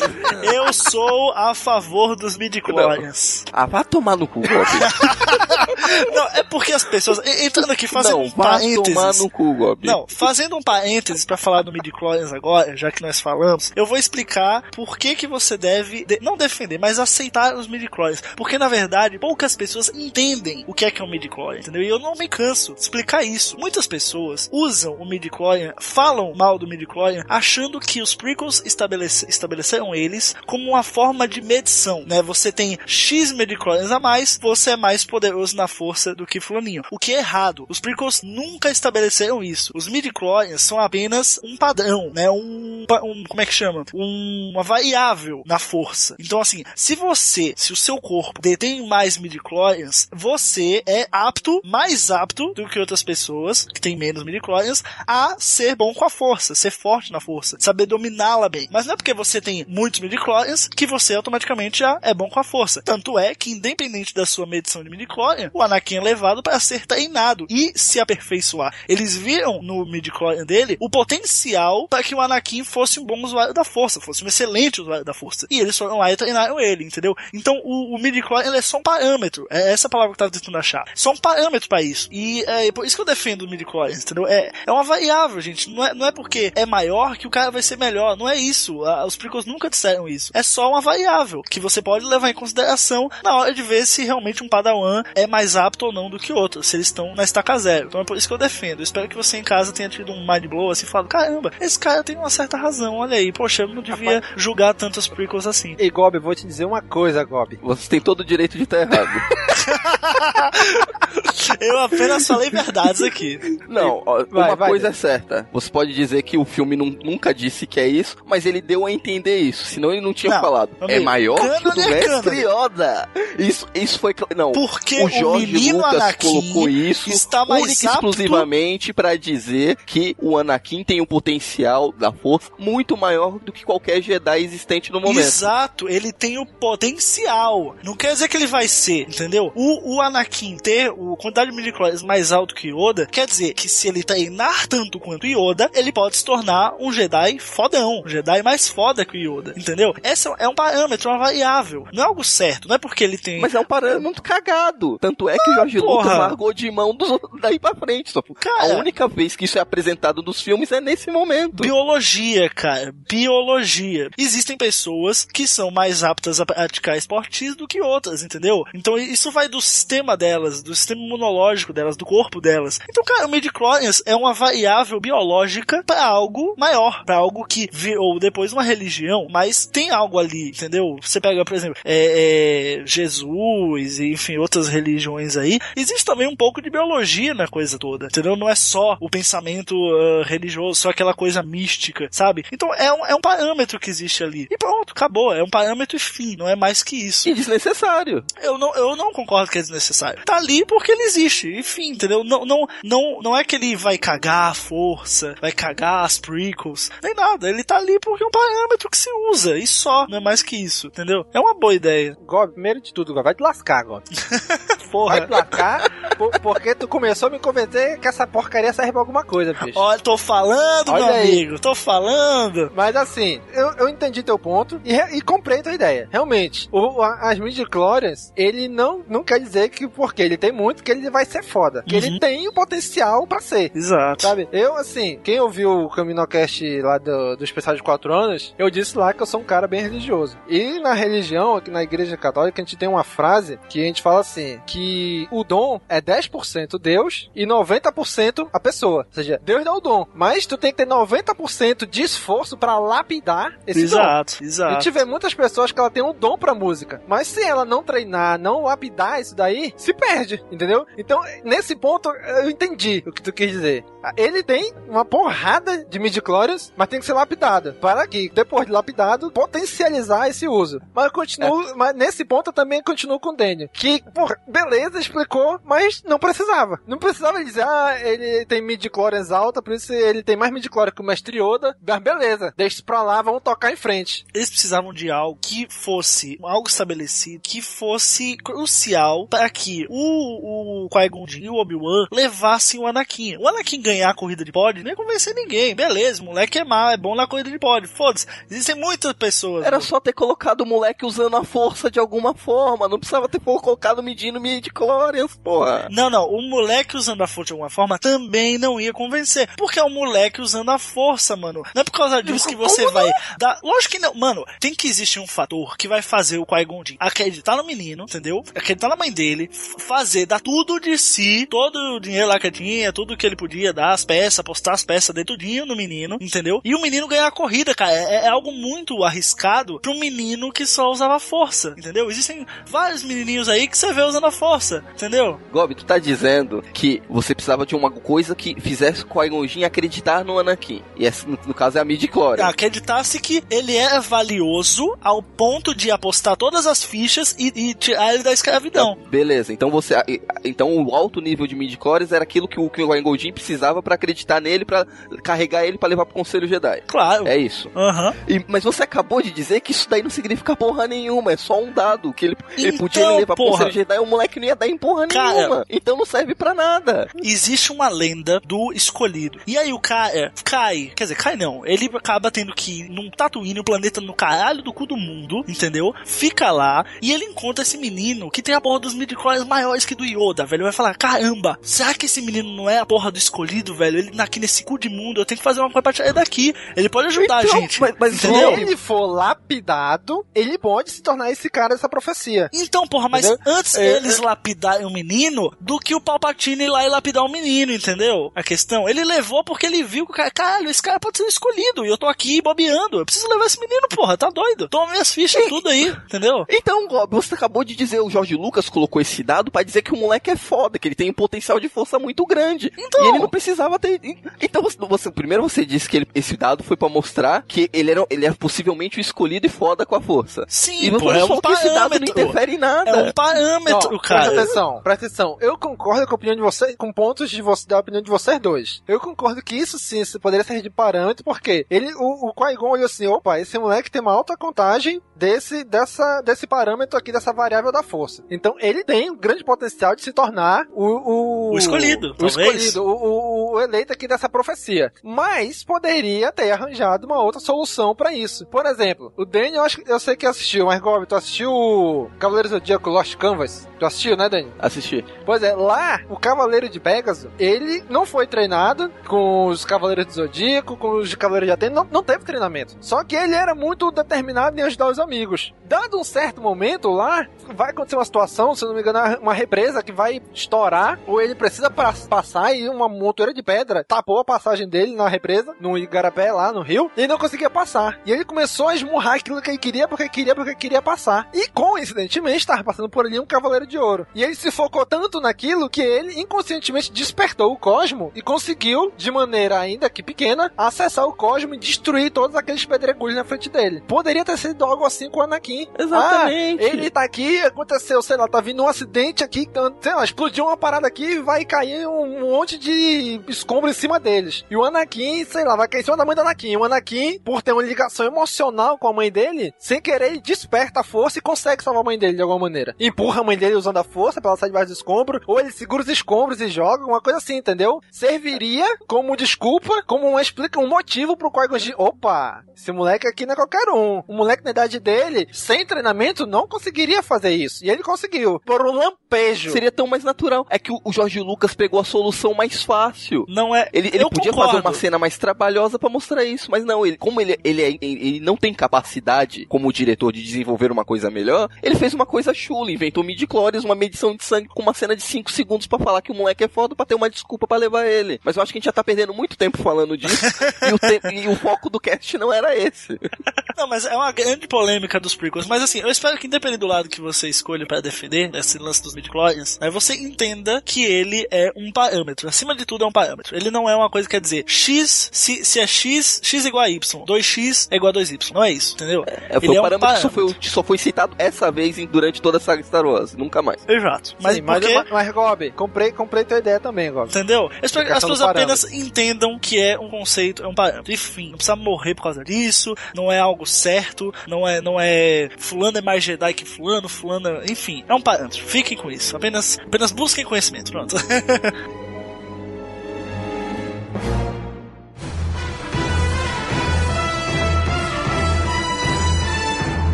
Eu sou a favor dos midi-chlorians. Ah, vá tomar no cu, Gob. Não, é porque as pessoas. Entrando aqui, fazendo Não, um parênteses. tomar no cu, Gob. Não, fazendo um parênteses pra falar do midi-chlorians agora, já que nós falamos, eu vou explicar por que que você deve, de- não defender, mas aceitar os midi-chlorians. Porque, na verdade, poucas pessoas entendem o que é que é um midi-chlorian, entendeu? E eu não me canso de explicar isso. Muitas pessoas usam o midi-chlorian, falam mal do midi-chlorian, achando que os prequels estabelece- estabeleceram eles como uma forma de medição, né? Você tem X midi-chlorians a mais, você é mais poderoso na força do que fulaninho. O que é errado. Os prequels nunca estabeleceram isso. Os midi-chlorians são apenas um padrão, né? Um, um como é que chama? Um- uma variável na força. Então assim, se você, se o seu corpo detém mais midi-chlorians, você é apto, mais apto do que outras pessoas que têm menos midi-chlorians a ser bom com a força, ser forte na força, saber dominá-la bem. Mas não é porque você tem muitos midi-chlorians que você automaticamente já é bom com a força. Tanto é que independente da sua medição de midi-chlorian, o Anakin é levado para ser treinado e se aperfeiçoar. Eles viram no midi-chlorian dele o potencial para que o Anakin fosse um bom usuário da força, fosse um excelente usuário da força. E eles foram lá e treinaram ele, entendeu? Então o, o midi-chlorian é só um parâmetro. É essa palavra que eu tava tentando achar. Só um parâmetro para isso. E é por isso que eu defendo o midi-chlorian, entendeu? É, é uma variável, gente. Não é, não é porque é maior que o cara vai ser melhor. Não é isso. Ah, Os prequels nunca disseram isso. É só uma variável que você pode levar em consideração na hora de ver se realmente um padawan é mais apto ou não do que outro, se eles estão na estaca zero. Então é por isso que eu defendo. Eu espero que você em casa tenha tido um mind blow assim, falado, caramba, esse cara tem uma certa razão, olha aí, poxa, eu não devia julgar tantos prequels assim. E Gob, vou te dizer uma coisa, Gob. Você tem todo o direito de estar errado. Eu apenas falei verdades aqui. Não, ó, Vai, uma vai, coisa Dan. é certa. Você pode dizer que o filme nun- nunca disse que é isso, mas ele deu a entender isso. Senão ele não tinha Não, falado. amigo, é maior que o do é Mestre Yoda. Isso, isso foi. Não. Porque o o Jorge menino Lucas Anakin colocou isso está mais única e exclusivamente pra dizer que o Anakin tem um potencial da força muito maior do que qualquer Jedi existente no momento. Exato, ele tem o potencial. Não quer dizer que ele vai ser, entendeu? O, o Anakin ter o quantidade de midichlorians mais alto que Yoda, quer dizer que se ele treinar tanto quanto Yoda, ele pode se tornar um Jedi fodão, um Jedi mais foda que o Yoda, entendeu? Essa é um parâmetro, uma variável. Não é algo certo, não é porque ele tem... Mas é um parâmetro cagado. Tanto é que o Jorge Lucas porra. largou de mão dos, daí pra frente. Só. Cara. a única vez que isso é apresentado nos filmes é nesse momento. Biologia, cara. Biologia. Existem pessoas que são mais aptas a praticar esportes do que outras, entendeu? Então isso vai do sistema delas, do sistema imunológico delas, do corpo delas. Então, cara, o midichlorians é uma variável biológica para algo maior, para algo que virou depois uma religião, mas tem algo ali, entendeu? Você pega, por exemplo, é, é, Jesus e, enfim, outras religiões aí. Existe também um pouco de biologia na coisa toda, entendeu? Não é só o pensamento ah, religioso, só aquela coisa mística, sabe? Então é um, é um parâmetro que existe ali. E pronto, acabou. É um parâmetro e fim, não é mais que isso. E desnecessário. Eu não, eu não concordo que é desnecessário. Tá ali porque ele existe. Enfim, entendeu? Não, não, não, não é que ele vai cagar a força, vai cagar as prequels, nem nada. Ele tá ali porque é um parâmetro que se usa. E só. Não é mais que isso, entendeu? É uma boa ideia. Gob, primeiro de tudo, vai te lascar, Gob. porra. Vai placar, por- porque tu começou a me convencer que essa porcaria serve pra alguma coisa, bicho. Olha, tô falando, Olha meu aí. amigo, tô falando. Mas assim, eu, eu entendi teu ponto e, e comprei tua ideia. Realmente, o, a- as midi-chlorians, ele não, não quer dizer que porque ele tem muito, que ele vai ser foda. Que Uhum. ele tem o potencial pra ser. Exato. Sabe? Eu, assim, quem ouviu o Caminocast lá do, do especial de 4 anos, eu disse lá que eu sou um cara bem religioso. E na religião, aqui na igreja católica, a gente tem uma frase que a gente fala assim, que o dom é 10% Deus e 90% a pessoa. Ou seja, Deus dá o dom, mas tu tem que ter 90% de esforço pra lapidar esse dom. Exato, A exato. gente vê muitas pessoas que ela tem um dom pra música, mas se ela não treinar, não lapidar isso daí, se perde, entendeu? Então, nesse ponto, eu entendi o que tu quis dizer. Ele tem uma porrada de midi-chlorians, mas tem que ser lapidado. Para que, depois de lapidado, potencializar esse uso. Mas eu continuo, mas nesse ponto eu também continuo com o Daniel. Que, porra, beleza, explicou, mas não precisava. Não precisava dizer, ah, ele tem midi-chlorians alta, por isso ele tem mais midi-chlorians que o Mestre Yoda. Mas beleza, deixa isso pra lá, vamos tocar em frente. Eles precisavam de algo que fosse algo estabelecido, que fosse crucial para que o, o Qui-Gon e o Obi-Wan levassem o Anakin. O Anakin ganhar a corrida de pod nem convencer ninguém. Beleza, moleque é mal, é bom na corrida de pod. Foda-se. Existem muitas pessoas. Era só ter colocado o moleque usando a força de alguma forma. Não precisava ter colocado medindo midi-chlorians, porra. Não, não. O moleque usando a força de alguma forma também não ia convencer. Porque é o moleque usando a força, mano. Não é por causa disso que você Como vai dar. Lógico que não. Mano, tem que existir um fator que vai fazer o Qui-Gon Jinn acreditar no menino, entendeu? Acreditar na mãe dele, fazer, dar tudo de si, todo o dinheiro lá que tinha, tudo que ele podia dar, as peças, apostar as peças dentro tudinho no menino, entendeu? E o menino ganhar a corrida, cara. É, é algo muito arriscado pra um menino que só usava força, entendeu? Existem vários menininhos aí que você vê usando a força, entendeu? Gob, tu tá dizendo que você precisava de uma coisa que fizesse o Qui-Gon Jinn acreditar no Anakin. E no, no caso, é a midi-chlorians. acreditasse que ele é valioso ao ponto de apostar todas as fichas e, e tirar ele da escravidão. Beleza, então você. a- Então o alto nível de midi-chlorians era aquilo que o Qui-Gon Jinn precisava pra acreditar nele, pra carregar ele pra levar pro Conselho Jedi. Claro. É isso. Aham. E- mas você acabou de dizer que isso daí não significa porra nenhuma, é só um dado. Que ele, ele Então, podia levar pro porra. Conselho Jedi e o moleque não ia dar em porra Cara. nenhuma. Então não serve pra nada. Existe uma lenda do escolhido. E aí o cara cai. Quer dizer, cai não. Ele acaba tendo que ir num Tatooine, um planeta no caralho do cu do mundo, entendeu? Fica lá e ele encontra esse menino que tem a porra dos midichlorians maiores que do Yoda, velho. Vai falar, caramba, será que esse menino não é a porra do escolhido, velho? Ele aqui nesse cu de mundo, eu tenho que fazer uma coisa pra tirar ele daqui. Ele pode ajudar Então, a gente. mas, mas se ele for lapidado, ele pode se tornar esse cara dessa profecia. Então, porra, mas Entendeu? antes É, eles lapidarem o menino do que o Palpatine ir lá e lapidar o menino, entendeu? A questão. Ele levou porque ele viu que o cara, caralho, esse cara pode ser escolhido e eu tô aqui bobeando. Eu preciso levar esse menino, porra, tá doido? Toma minhas fichas, tudo aí, entendeu? Então, você acabou de dizer, o Jorge Lucas colocou esse dado pra dizer que o moleque é foda, que ele tem um potencial de força muito grande. Então. E ele não precisava ter. Então, você, você- primeiro você disse que ele- esse dado foi pra mostrar que ele, era, ele é possivelmente o escolhido e foda com a força. Sim, e você pô, é um que esse dado não interfere em nada. É um parâmetro, Ó, cara. Presta atenção, presta atenção. Eu concordo com a opinião de vocês, com pontos de você, da opinião de vocês dois. Eu concordo que isso sim isso poderia ser de parâmetro, porque ele, o, o Qui-Gon olhou assim, opa, esse moleque tem uma alta contagem desse, dessa, desse parâmetro aqui, dessa variável da força. Então ele tem um grande potencial de se tornar o... O, O escolhido, O talvez. escolhido, o, o- o eleito aqui dessa profecia. Mas poderia ter arranjado uma outra solução pra isso. Por exemplo, o Daniel, eu, acho, que- eu sei que assistiu, mas Gob, tu assistiu Cavaleiros do Zodíaco Lost Canvas? Tu assistiu, né, Daniel? Assisti. Pois é, lá, o Cavaleiro de Pegasus, ele não foi treinado com os Cavaleiros do Zodíaco, com os Cavaleiros de Atena, não, não teve treinamento. Só que ele era muito determinado em ajudar os amigos. Dado um certo momento lá, vai acontecer uma situação, se não me engano, uma represa que vai estourar, ou ele precisa passar e uma montoeira de pedra tapou a passagem dele na represa, no Igarapé, lá no rio, e ele não conseguia passar. E ele começou a esmurrar aquilo que ele queria, porque queria, porque queria passar. E coincidentemente, estava passando por ali um Cavaleiro de Ouro. E ele se focou tanto naquilo que ele inconscientemente despertou o Cosmo e conseguiu, de maneira ainda que pequena, acessar o Cosmo e destruir todos aqueles pedregulhos na frente dele. Poderia ter sido algo assim com o Anakin. Exatamente. Ah, ele tá aqui, aconteceu, sei lá, tá vindo um acidente aqui, sei lá, explodiu uma parada aqui e vai cair um monte de escombro em cima deles. E o Anakin, sei lá, vai cair em cima da mãe do Anakin. O Anakin, por ter uma ligação emocional com a mãe dele, sem querer, ele desperta a força e consegue salvar a mãe dele de alguma maneira. Empurra a mãe dele usando a força pra ela sair debaixo do escombro, ou ele segura os escombros e joga, uma coisa assim, entendeu? Serviria como desculpa, como uma explica um motivo pro Qui-Gon Jinn. Opa, esse moleque aqui não é qualquer um. O moleque na idade dele, sem treinamento, não conseguiria fazer isso. E ele conseguiu, por um lampejo. Seria tão mais natural. É que o Jorge Lucas pegou a solução mais fácil. Não é. Ele, ele podia concordo. fazer uma cena mais trabalhosa pra mostrar isso, mas não, ele, como ele, ele, é- ele, não tem capacidade como diretor de desenvolver uma coisa melhor, ele fez uma coisa chula, inventou midi-chlorians, uma medição de sangue com uma cena de 5 segundos pra falar que o moleque é foda pra ter uma desculpa pra levar ele. Mas eu acho que a gente já tá perdendo muito tempo falando disso e, o te- e o foco do cast não era esse. Não, mas é uma grande polêmica dos prequels. Mas assim, eu espero que independente do lado que você escolha pra defender esse lance dos midichlorians, né, você entenda que ele é um parâmetro. Acima de tudo é um parâmetro. Ele não é uma coisa que quer dizer x, se, se é x, x é igual a y. 2x é igual a 2y. Não é isso, entendeu? É, foi ele um parâmetro que só foi, só foi citado essa vez em- durante toda a saga Star Wars, nunca mais. Exato. Mas, Mas, Sim, porque... mas, mas, Gob, comprei, comprei tua ideia também, Gob. Entendeu? As pessoas apenas entendam que é um conceito, é um parâmetro. Enfim, não precisa morrer por causa disso, não é algo certo, não é, não é fulano é mais Jedi que fulano, fulano, é- enfim, é um parâmetro. Fiquem com isso. Apenas, apenas busquem conhecimento. Pronto.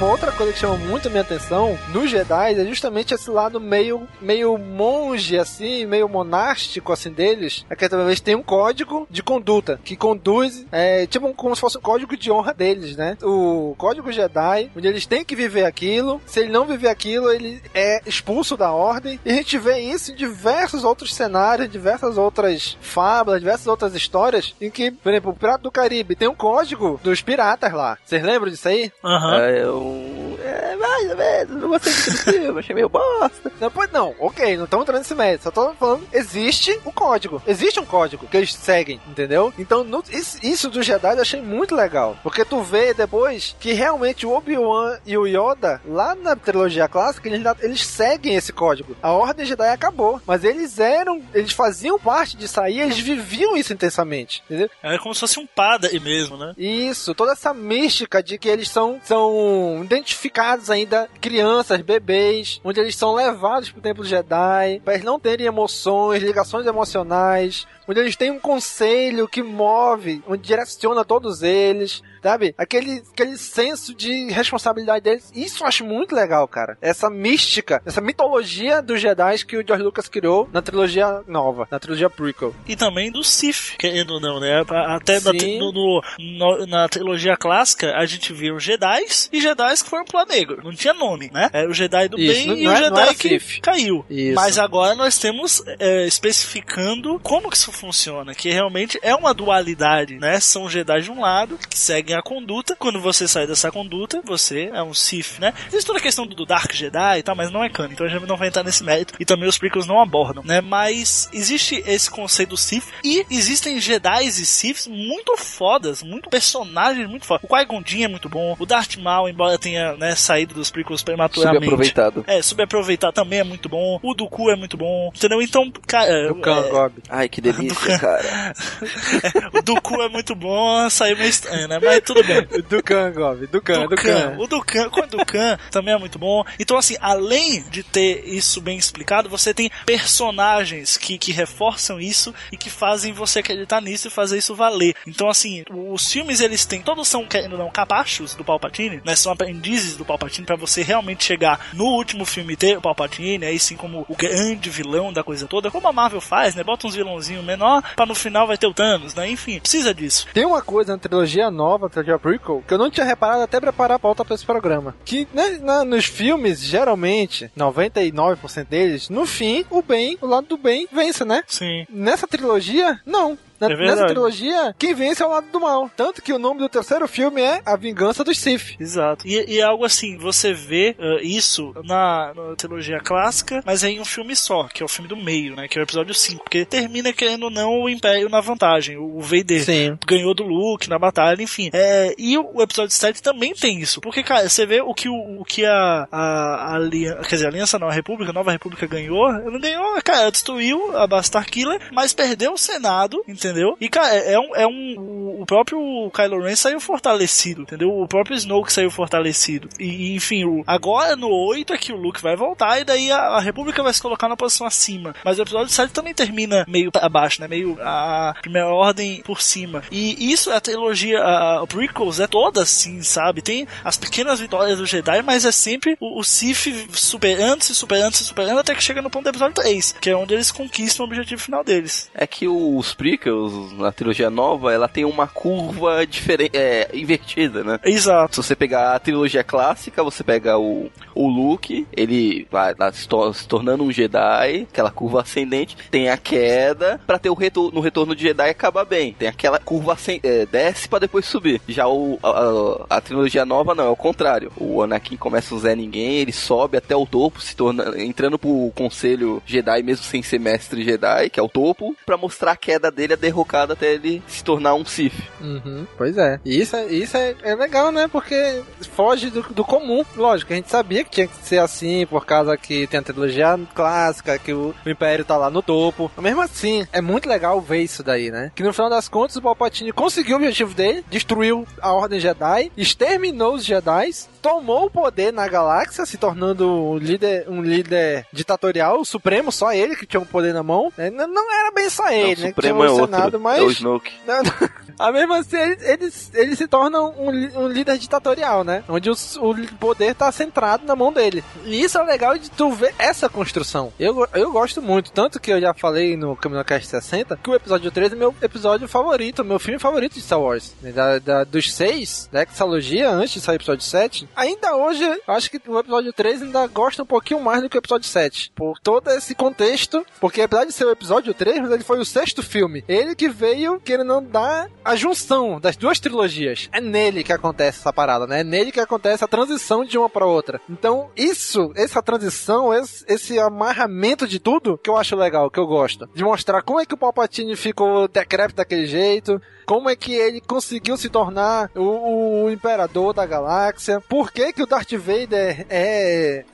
Uma outra coisa que chama muito a minha atenção nos Jedi é justamente esse lado meio, meio monge, assim, meio monástico, assim, deles. É que talvez tem um código de conduta que conduz, é, tipo um- como se fosse um código de honra deles, né? O código Jedi, onde eles têm que viver aquilo. Se ele não viver aquilo, ele é expulso da ordem. E a gente vê isso em diversos outros cenários, diversas outras fábulas, diversas outras histórias, em que, por exemplo, o Pirata do Caribe tem um código dos piratas lá. Vocês lembram disso aí? Aham. É, eu... Oh. É, mais ou menos, não gostei muito do filme, achei meio bosta. Não, pois não, ok, não estamos entrando nesse mérito, só tô falando, existe o código, existe um código que eles seguem, entendeu? Então, no- isso, isso do Jedi eu achei muito legal, porque tu vê depois que realmente o Obi-Wan e o Yoda, lá na trilogia clássica, eles, eles seguem esse código. A Ordem Jedi acabou, mas eles eram, eles faziam parte disso aí, eles viviam isso intensamente, entendeu? É como se fosse um padre mesmo, né? Isso, toda essa mística de que eles são, são identificados ainda crianças, bebês, onde eles são levados pro templo Jedi, para eles não terem emoções, ligações emocionais, onde eles têm um conselho que move, onde direciona todos eles, sabe? Aquele, aquele senso de responsabilidade deles. Isso eu acho muito legal, cara. Essa mística, essa mitologia dos Jedi que o George Lucas criou na trilogia nova, na trilogia prequel. E também do Sith, querendo ou não, né? Até na, no, no- na trilogia clássica, a gente viu Jedi e Jedi que foram pro lado negro. Não tinha nome, né? Era o Jedi do Isso, bem não- e o é- não Jedi que Sith. caiu. Isso. Mas agora nós temos é, especificando como que isso funciona, que realmente é uma dualidade, né? São Jedi de um lado, que seguem a conduta. Quando você sai dessa conduta, você é um Sith, né? Existe toda a questão do, Dark Jedi e tal, mas não é canon, então a gente não vai entrar nesse mérito. E também os prequels não abordam, né? Mas existe esse conceito do Sith e existem Jedi e Siths muito fodas, muito personagens muito fodas. O Qui-Gon Jinn é muito bom, o Darth Maul, embora tenha né, saído dos prequels prematuramente. Subaproveitado. É, subaproveitado também é muito bom. O Dooku é muito bom. Entendeu? Então, cara. Do Khan, é, Gob. Ai, que delícia, cara. o Dooku é muito bom, saiu meio estranho, né? Mas tudo bem. Do Khan, Gob. Do Khan, do Khan. O o Dukan também é muito bom. Então, assim, além de ter isso bem explicado, você tem personagens que, que reforçam isso e que fazem você acreditar nisso e fazer isso valer. Então, assim, os filmes, eles têm, todos são, querendo ou não, capachos do Palpatine, né? São aprendizes do Palpatine pra você realmente chegar no último filme ter o Palpatine, aí sim como o grande vilão da coisa toda, como a Marvel faz, né? Bota uns vilãozinhos menor pra no final vai ter o Thanos, né? Enfim, precisa disso. Tem uma coisa na trilogia nova, trilogia prequel, que eu não tinha reparado até preparar a pauta pra esse programa. Que né, na- nos filmes, geralmente, 99% deles, no fim, o bem, o lado do bem, vence, né? Sim. Nessa trilogia, não. Na- É nessa trilogia, quem vence é o lado do mal. Tanto que o nome do terceiro filme é A Vingança dos Sith. Exato. E, e é algo assim, você vê uh, isso na, na trilogia clássica, mas é em um filme só, que é o filme do meio, né? Que é o episódio 5. Porque termina, querendo ou não, o Império na vantagem. O o Vader Sim. ganhou do Luke na batalha, enfim. É, e o, o episódio 7 também tem isso. Porque, cara, você vê o que, o, o que a, a, a aliança, quer dizer, a aliança não, a República, a nova República ganhou. Não ganhou, cara, destruiu a Bastar Killer, mas perdeu o Senado, entendeu? E, cara, é, é um, é um. o- próprio Kylo Ren saiu fortalecido, entendeu? O próprio Snoke saiu fortalecido. E, enfim, o, agora no 8 é que o Luke vai voltar e daí a, a República vai se colocar na posição acima. Mas o episódio 7 também termina meio abaixo, né? Meio a primeira ordem por cima. E isso, a trilogia, a, a prequels é toda assim, sabe? Tem as pequenas vitórias do Jedi, mas é sempre o, o Sith superando-se, superando-se, superando até que chega no ponto do episódio 3, que é onde eles conquistam o objetivo final deles. É que os prequels, na trilogia nova, ela tem uma curva diferente, é, invertida, né? Exato. Se você pegar a trilogia clássica, você pega o, o Luke, ele vai lá se, tor- se tornando um Jedi, aquela curva ascendente, tem a queda, pra ter o retorno, no retorno de Jedi acabar bem. Tem aquela curva é, desce pra depois subir. Já o, a, a- a trilogia nova não, é o contrário. O Anakin começa um Zé Ninguém, ele sobe até o topo, se torna, entrando pro conselho Jedi, mesmo sem ser mestre Jedi, que é o topo, pra mostrar a queda dele, a derrocada até ele se tornar um Sith. Uhum, pois é. E isso, é, isso é, é legal, né? Porque foge do, do comum. Lógico, a gente sabia que tinha que ser assim, por causa que tem a trilogia clássica, que o, o Império tá lá no topo. Mas mesmo assim, é muito legal ver isso daí, né? Que no final das contas, o Palpatine conseguiu o objetivo dele, destruiu a Ordem Jedi, exterminou os Jedi, tomou o poder na galáxia, se tornando um líder, um líder ditatorial, o supremo, só ele que tinha o poder na mão. né? Não, não era bem só ele, Não, né? o Supremo é outro, Senado, mas... é o Snoke. Não, não. Ah, mesmo assim, ele, ele, ele se torna um, um líder ditatorial, né? Onde os- o, poder tá centrado na mão dele. E isso é legal de tu ver essa construção. Eu, eu gosto muito, tanto que eu já falei no CaminoCast 60 que o episódio 3 é meu episódio favorito, meu filme favorito de Star Wars. né? Da, da- dos seis, da Exalogia, antes de sair o episódio 7, ainda hoje, eu acho que o episódio 3 ainda gosta um pouquinho mais do que o episódio 7. Por todo esse contexto, porque apesar de ser o episódio 3, mas ele foi o sexto filme. Ele que veio querendo dar a junção das duas trilogias. É nele que acontece essa parada, né? É nele que acontece a transição de uma pra outra. Então, isso, essa transição, esse, esse amarramento de tudo, que eu acho legal, que eu gosto. De mostrar como é que o Palpatine ficou decrépito daquele jeito, como é que ele conseguiu se tornar o, o imperador da galáxia, por que que o Darth Vader é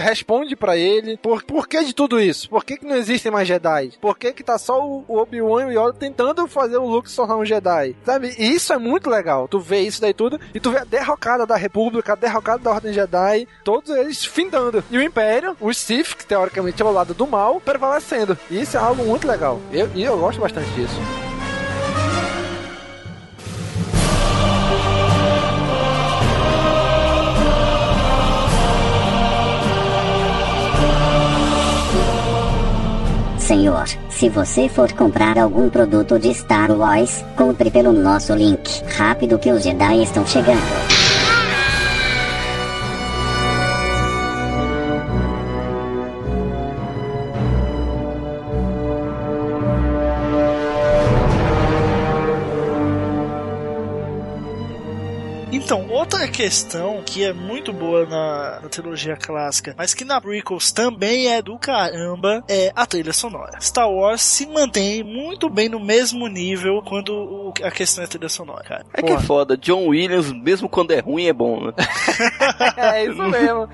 responde pra ele, por, por que de tudo isso? Por que que não existem mais Jedi? Por que que tá só o, o Obi-Wan e o Yoda tentando fazer o Luke se tornar um Jedi? Sabe? E isso é muito legal. Tu vê isso daí tudo e tu vê a derrocada da República, a derrocada da Ordem Jedi, todos eles findando. E o Império, os Sith, que teoricamente é o lado do mal, prevalecendo. E isso é algo muito legal. Eu, e eu gosto bastante disso. Senhor, se você for comprar algum produto de Star Wars, compre pelo nosso link. Rápido que os Jedi estão chegando. Questão que é muito boa na, na trilogia clássica, mas que na prequels também é do caramba, é a trilha sonora. Star Wars se mantém muito bem no mesmo nível quando o- a questão é trilha sonora, cara. É que é foda, John Williams, mesmo quando é ruim, é bom, né? é isso mesmo.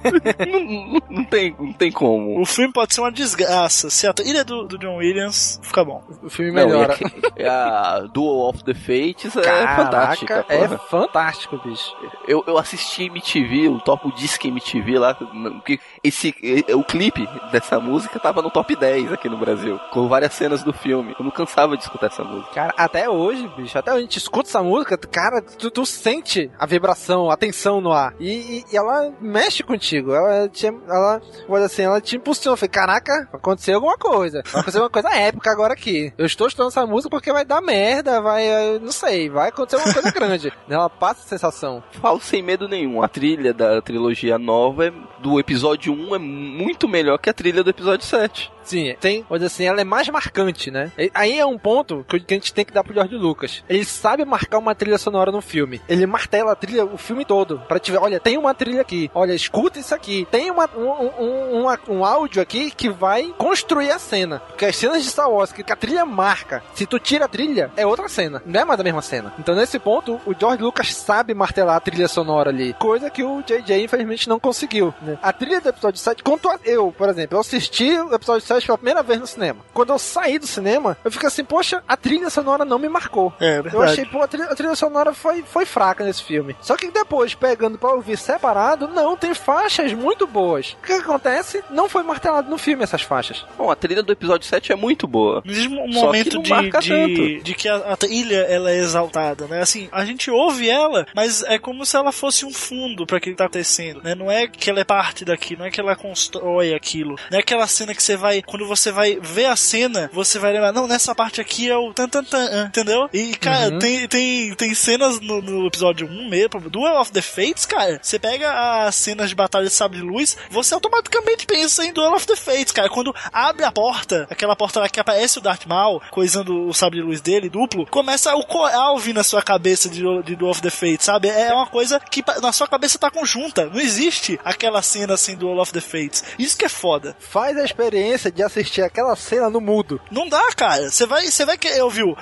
não, não tem, não tem como. O filme pode ser uma desgraça. Se a trilha do, do John Williams fica bom. O filme Não, melhora. e a, a Duel of the Fates é Caraca, fantástica. é fantástico, bicho. Eu, eu assisti MTV, o Top Disc MTV lá, que esse, o clipe dessa música tava no top 10 aqui no Brasil, com várias cenas do filme. Eu não cansava de escutar essa música. Cara, até hoje, bicho, até a gente escuta essa música, cara, tu, tu sente a vibração, a tensão no ar. E, e- ela mexe contigo. Ela te, ela, assim, ela te impulsiona. Eu falei, caraca, vai acontecer alguma coisa. Vai acontecer uma coisa épica agora aqui. Eu estou estudando essa música porque vai dar merda, vai, eh, não sei, vai acontecer uma coisa grande. Ela passa a sensação. Falo sem medo nenhum, a trilha da trilogia nova é- do episódio 1 é muito melhor que a trilha do episódio 7. Sim, tem, dizer assim, ela é mais marcante, né? Aí é um ponto que que a gente tem que dar pro George Lucas. Ele sabe marcar uma trilha sonora no filme. Ele martela a trilha o filme todo. Pra te ver, olha, tem uma trilha aqui. Olha, escuta isso aqui. Tem uma, um, um, um, um áudio aqui que vai construir a cena. Porque as cenas de Star Wars, que a trilha marca, se tu tira a trilha, é outra cena. Não é mais a mesma cena. Então, nesse ponto, o George Lucas sabe martelar a trilha sonora ali. Coisa que o JJ, infelizmente, não conseguiu. Né? A trilha do episódio 7, quanto a eu, por exemplo, eu assisti o episódio 7 pela primeira vez no cinema. Quando eu saí do cinema, eu fiquei assim, poxa, a trilha sonora não me marcou. É, Eu achei, pô, a trilha, a trilha sonora foi, foi fraca nesse filme. Só que depois, pegando pra ouvir separado, não, tem faixas muito boas. O que acontece? Não foi martelado no filme essas faixas. Bom, a trilha do episódio 7 é muito boa. Não existe um momento não de, marca de, tanto. de que a, a trilha ela é exaltada, né? Assim, a gente ouve ela, mas é como se ela fosse um fundo para aquilo que tá acontecendo, né? Não é que ela é parte daquilo, não é que ela constrói aquilo. Não é aquela cena que você vai, quando você vai ver a cena, você vai lembrar, não, nessa parte aqui é o tan tan tan, entendeu? E, cara, Uhum. tem, tem, tem cenas no, no episódio 1 mesmo, Duel of the Fates, cara, você pega as cenas de batalha de sabre de luz, você automaticamente pensa em Duel of the Fates, cara. Quando abre a porta, aquela porta lá que aparece o Darth Maul, coisando o sabre de luz dele, duplo, começa o coral vir na sua cabeça de, de Duel of the Fates, sabe? É uma coisa que na sua cabeça tá conjunta. Não existe aquela cena assim do Duel of the Fates. Isso que é foda. Faz a experiência de assistir aquela cena no mudo. Não dá, cara. Você vai, você vai querer ouvir o.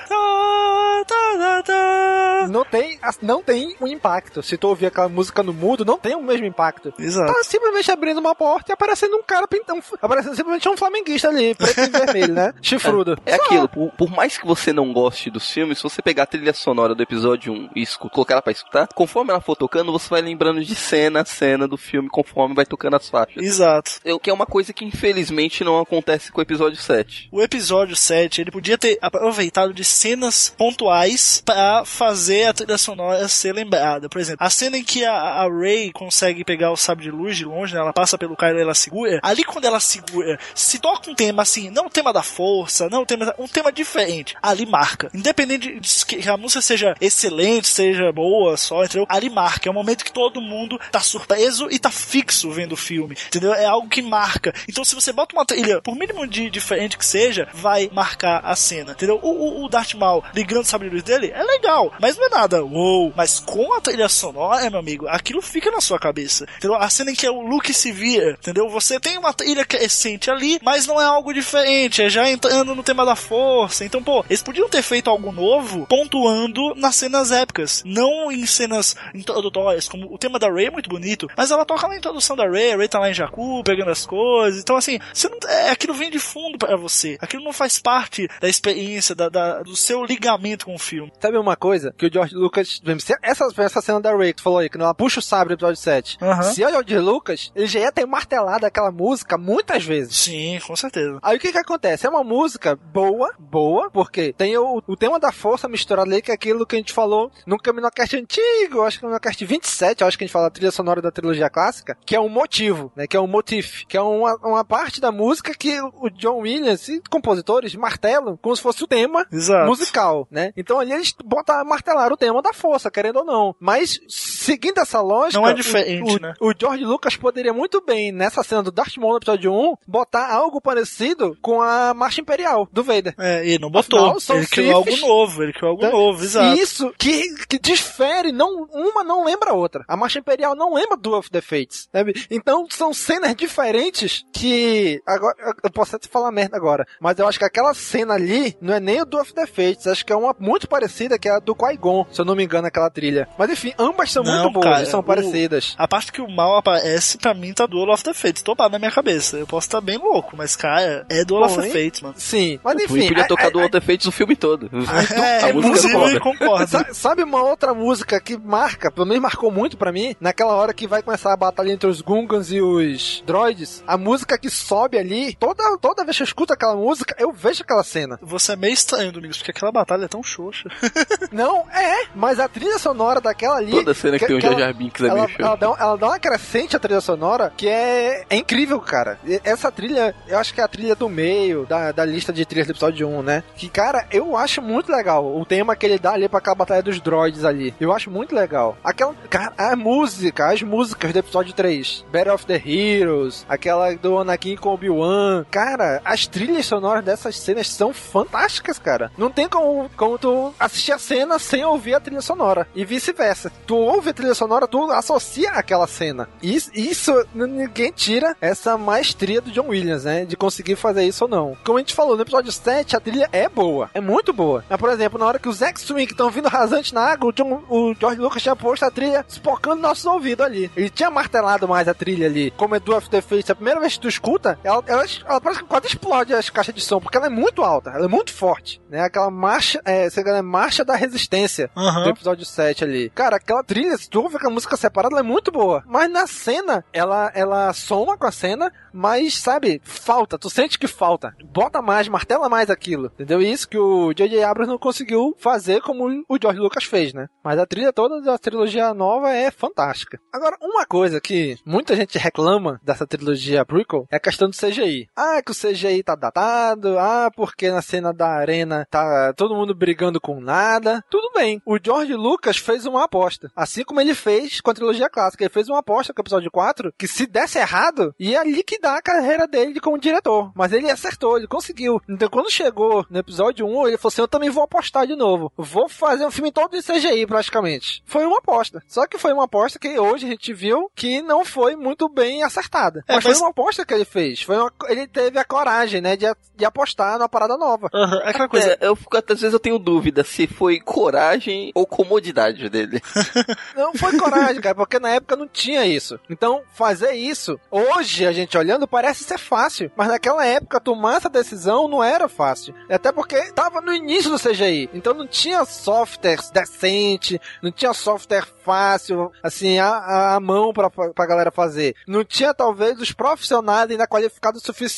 Não tem, não tem um impacto. Se tu ouvir aquela música no mudo, não tem o mesmo impacto. Exato. Tá simplesmente abrindo uma porta e aparecendo um cara pintando. Aparecendo simplesmente um flamenguista ali, preto e vermelho, né? Chifrudo. É Só. aquilo, por, por mais que você não goste dos filmes, se você pegar a trilha sonora do episódio 1 e colocar ela pra escutar, conforme ela for tocando, você vai lembrando de cena a cena do filme, conforme vai tocando as faixas. Exato. Eu, que é uma coisa que infelizmente não acontece com o episódio 7. O episódio 7, ele podia ter aproveitado de cenas pontuais pra fazer a trilha sonora ser lembrada. Por exemplo, a cena em que a, a Rey consegue pegar o sabre de luz de longe, né? ela passa pelo Kylo e ela segura. Ali quando ela segura, se toca um tema assim, não o tema da força, não o tema, um tema diferente, ali marca. Independente de que a música seja excelente, seja boa, só, entendeu? Ali marca. É um momento que todo mundo tá surpreso e tá fixo vendo o filme, entendeu? É algo que marca. Então se você bota uma trilha, por mínimo de diferente que seja, vai marcar a cena, entendeu? O, o, o Darth Maul ligando o sabre de luz dele é legal, mas não é nada, uou. Mas com a trilha sonora, meu amigo, aquilo fica na sua cabeça, entendeu? A cena em que o Luke se vira, entendeu? Você tem uma trilha crescente ali, mas não é algo diferente, é já entrando no tema da força. Então, pô, eles podiam ter feito algo novo, pontuando nas cenas épicas, não em cenas introdutórias, como o tema da Rey é muito bonito, mas ela toca na introdução da Rey, a Rey tá lá em Jakku, pegando as coisas. Então, assim, você não, é, aquilo vem de fundo pra você. Aquilo não faz parte da experiência, da, da- do seu ligamento com o filme. Sabe uma coisa? Que o George Lucas. Essa, essa cena da Ray que tu falou aí, que ela puxa o sabre no episódio 7. Aham. Se é o George Lucas, ele já ia ter martelado aquela música muitas vezes. Sim, com certeza. Aí o que que acontece? É uma música boa, boa, porque tem o, o tema da força misturado ali, que é aquilo que a gente falou no Caminocast antigo, acho que no Caminocast 27, eu acho que a gente fala a trilha sonora da trilogia clássica, que é um motivo, né? Que é um motif, que é uma, uma parte da música que o John Williams e compositores martelam como se fosse o tema Exato. musical, né? Então ali eles botam, martelaram o tema da força, querendo ou não. Mas, seguindo essa lógica... Não é o- diferente, o, né? o George Lucas poderia muito bem, nessa cena do Darth Maul no episódio 1, botar algo parecido com a Marcha Imperial do Vader. É, e não botou. Afinal, ele criou algo novo, ele criou algo Né? novo, exato. Isso que, que difere, não, uma não lembra a outra. A Marcha Imperial não lembra do of the Fates. sabe? Então são cenas diferentes que. Agora, eu- eu posso até falar merda agora, mas eu acho que aquela cena ali não é nem o do of the Fates, acho que é uma muito parecida que é a do Qui-Gon, se eu não me engano, aquela trilha. Mas enfim, ambas são Não, muito boas cara, e são o- parecidas. A parte que o mal aparece, pra mim, tá Duel of the Fates. Topado na minha cabeça. Eu posso estar bem louco, mas, cara, é Duel of Bom, the? Fates, mano. Sim, mas enfim. Twin podia a- tocar a- do Walter Fates o filme todo. É, a música inclusive, é concordo. Sa- Sabe uma outra música que marca, pelo menos marcou muito pra mim, naquela hora que vai começar a batalha entre os Gungans e os droids, a música que sobe ali, toda, toda vez que eu escuto aquela música, eu vejo aquela cena. Você é meio estranho, Domingos, porque aquela batalha é tão xoxa. Não, é, mas a trilha sonora daquela ali. Toda cena que, tem um ela- Jar Jar Binks é ela, ela, dá, um- ela dá uma crescente à trilha sonora que é, é incrível, cara. E Essa trilha, eu acho que é a trilha do meio da, da lista de trilhas do episódio 1, né? Que, cara, eu acho muito legal o tema que ele dá ali pra aquela batalha dos droids ali. Eu acho muito legal. Aquela, cara, a música, as músicas do episódio 3, Battle of the Heroes, aquela do Anakin com Obi-Wan. Cara, as trilhas sonoras dessas cenas são fantásticas, cara. Não tem como, como tu assistir a cena sem ouvir a trilha sonora. E vice-versa. Tu ouve a trilha sonora, tu associa aquela cena. Isso, isso ninguém tira essa maestria do John Williams, né? De conseguir fazer isso ou não. Como a gente falou, no episódio 7, a trilha é boa. É muito boa. Mas, por exemplo, na hora que os X-Wing estão vindo rasante na água, o, John- o George Lucas tinha posto a trilha espocando nossos ouvidos ali. Ele tinha martelado mais a trilha ali. Como é do Face, a primeira vez que tu escuta, ela, ela, ela parece que quase explode as caixas de som, porque ela é muito alta, ela é muito forte, né? Aquela marcha, é, se não me engano, é marcha da resistência Aham. do episódio 7 ali. Cara, aquela trilha, se tu ouve aquela música separada, ela é muito boa. Mas na cena, ela, ela soma com a cena, mas, sabe, falta. Tu sente que falta. Bota mais, martela mais aquilo. Entendeu? E isso que o J.J. Abrams não conseguiu fazer como o George Lucas fez, né? Mas a trilha toda da trilogia nova é fantástica. Agora, uma coisa que muita gente reclama dessa trilogia prequel é a questão do CGI. Ah, que o CGI tá datado. Ah, porque na cena da arena tá todo mundo brigando com nada. Tudo bem. O George Lucas fez uma aposta. Assim como ele fez com a trilogia clássica. Ele fez uma aposta com o episódio 4 que se desse errado, ia liquidar a carreira dele como diretor. Mas ele acertou, ele conseguiu. Então quando chegou no episódio 1, ele falou assim: Eu também vou apostar de novo. Vou fazer um filme todo de CGI, praticamente. Foi uma aposta. Só que foi uma aposta que hoje a gente viu que não foi muito bem acertada. É, mas, mas- foi uma aposta que ele fez. Foi uma- ele teve a coragem, né, de, de apostar numa parada nova. Aham, é aquela coisa. É, eu fico, às vezes eu tenho dúvida se foi coragem ou comodidade dele. Não foi coragem, cara, porque na época não tinha isso. Então, fazer isso, hoje a gente olhando, parece ser fácil. Mas naquela época, tomar essa decisão não era fácil. Até porque tava no início do CGI. Então não tinha software decente, não tinha software fácil, assim, a, a mão pra, pra galera fazer. Não tinha, talvez, os profissionais ainda qualificados o suficiente.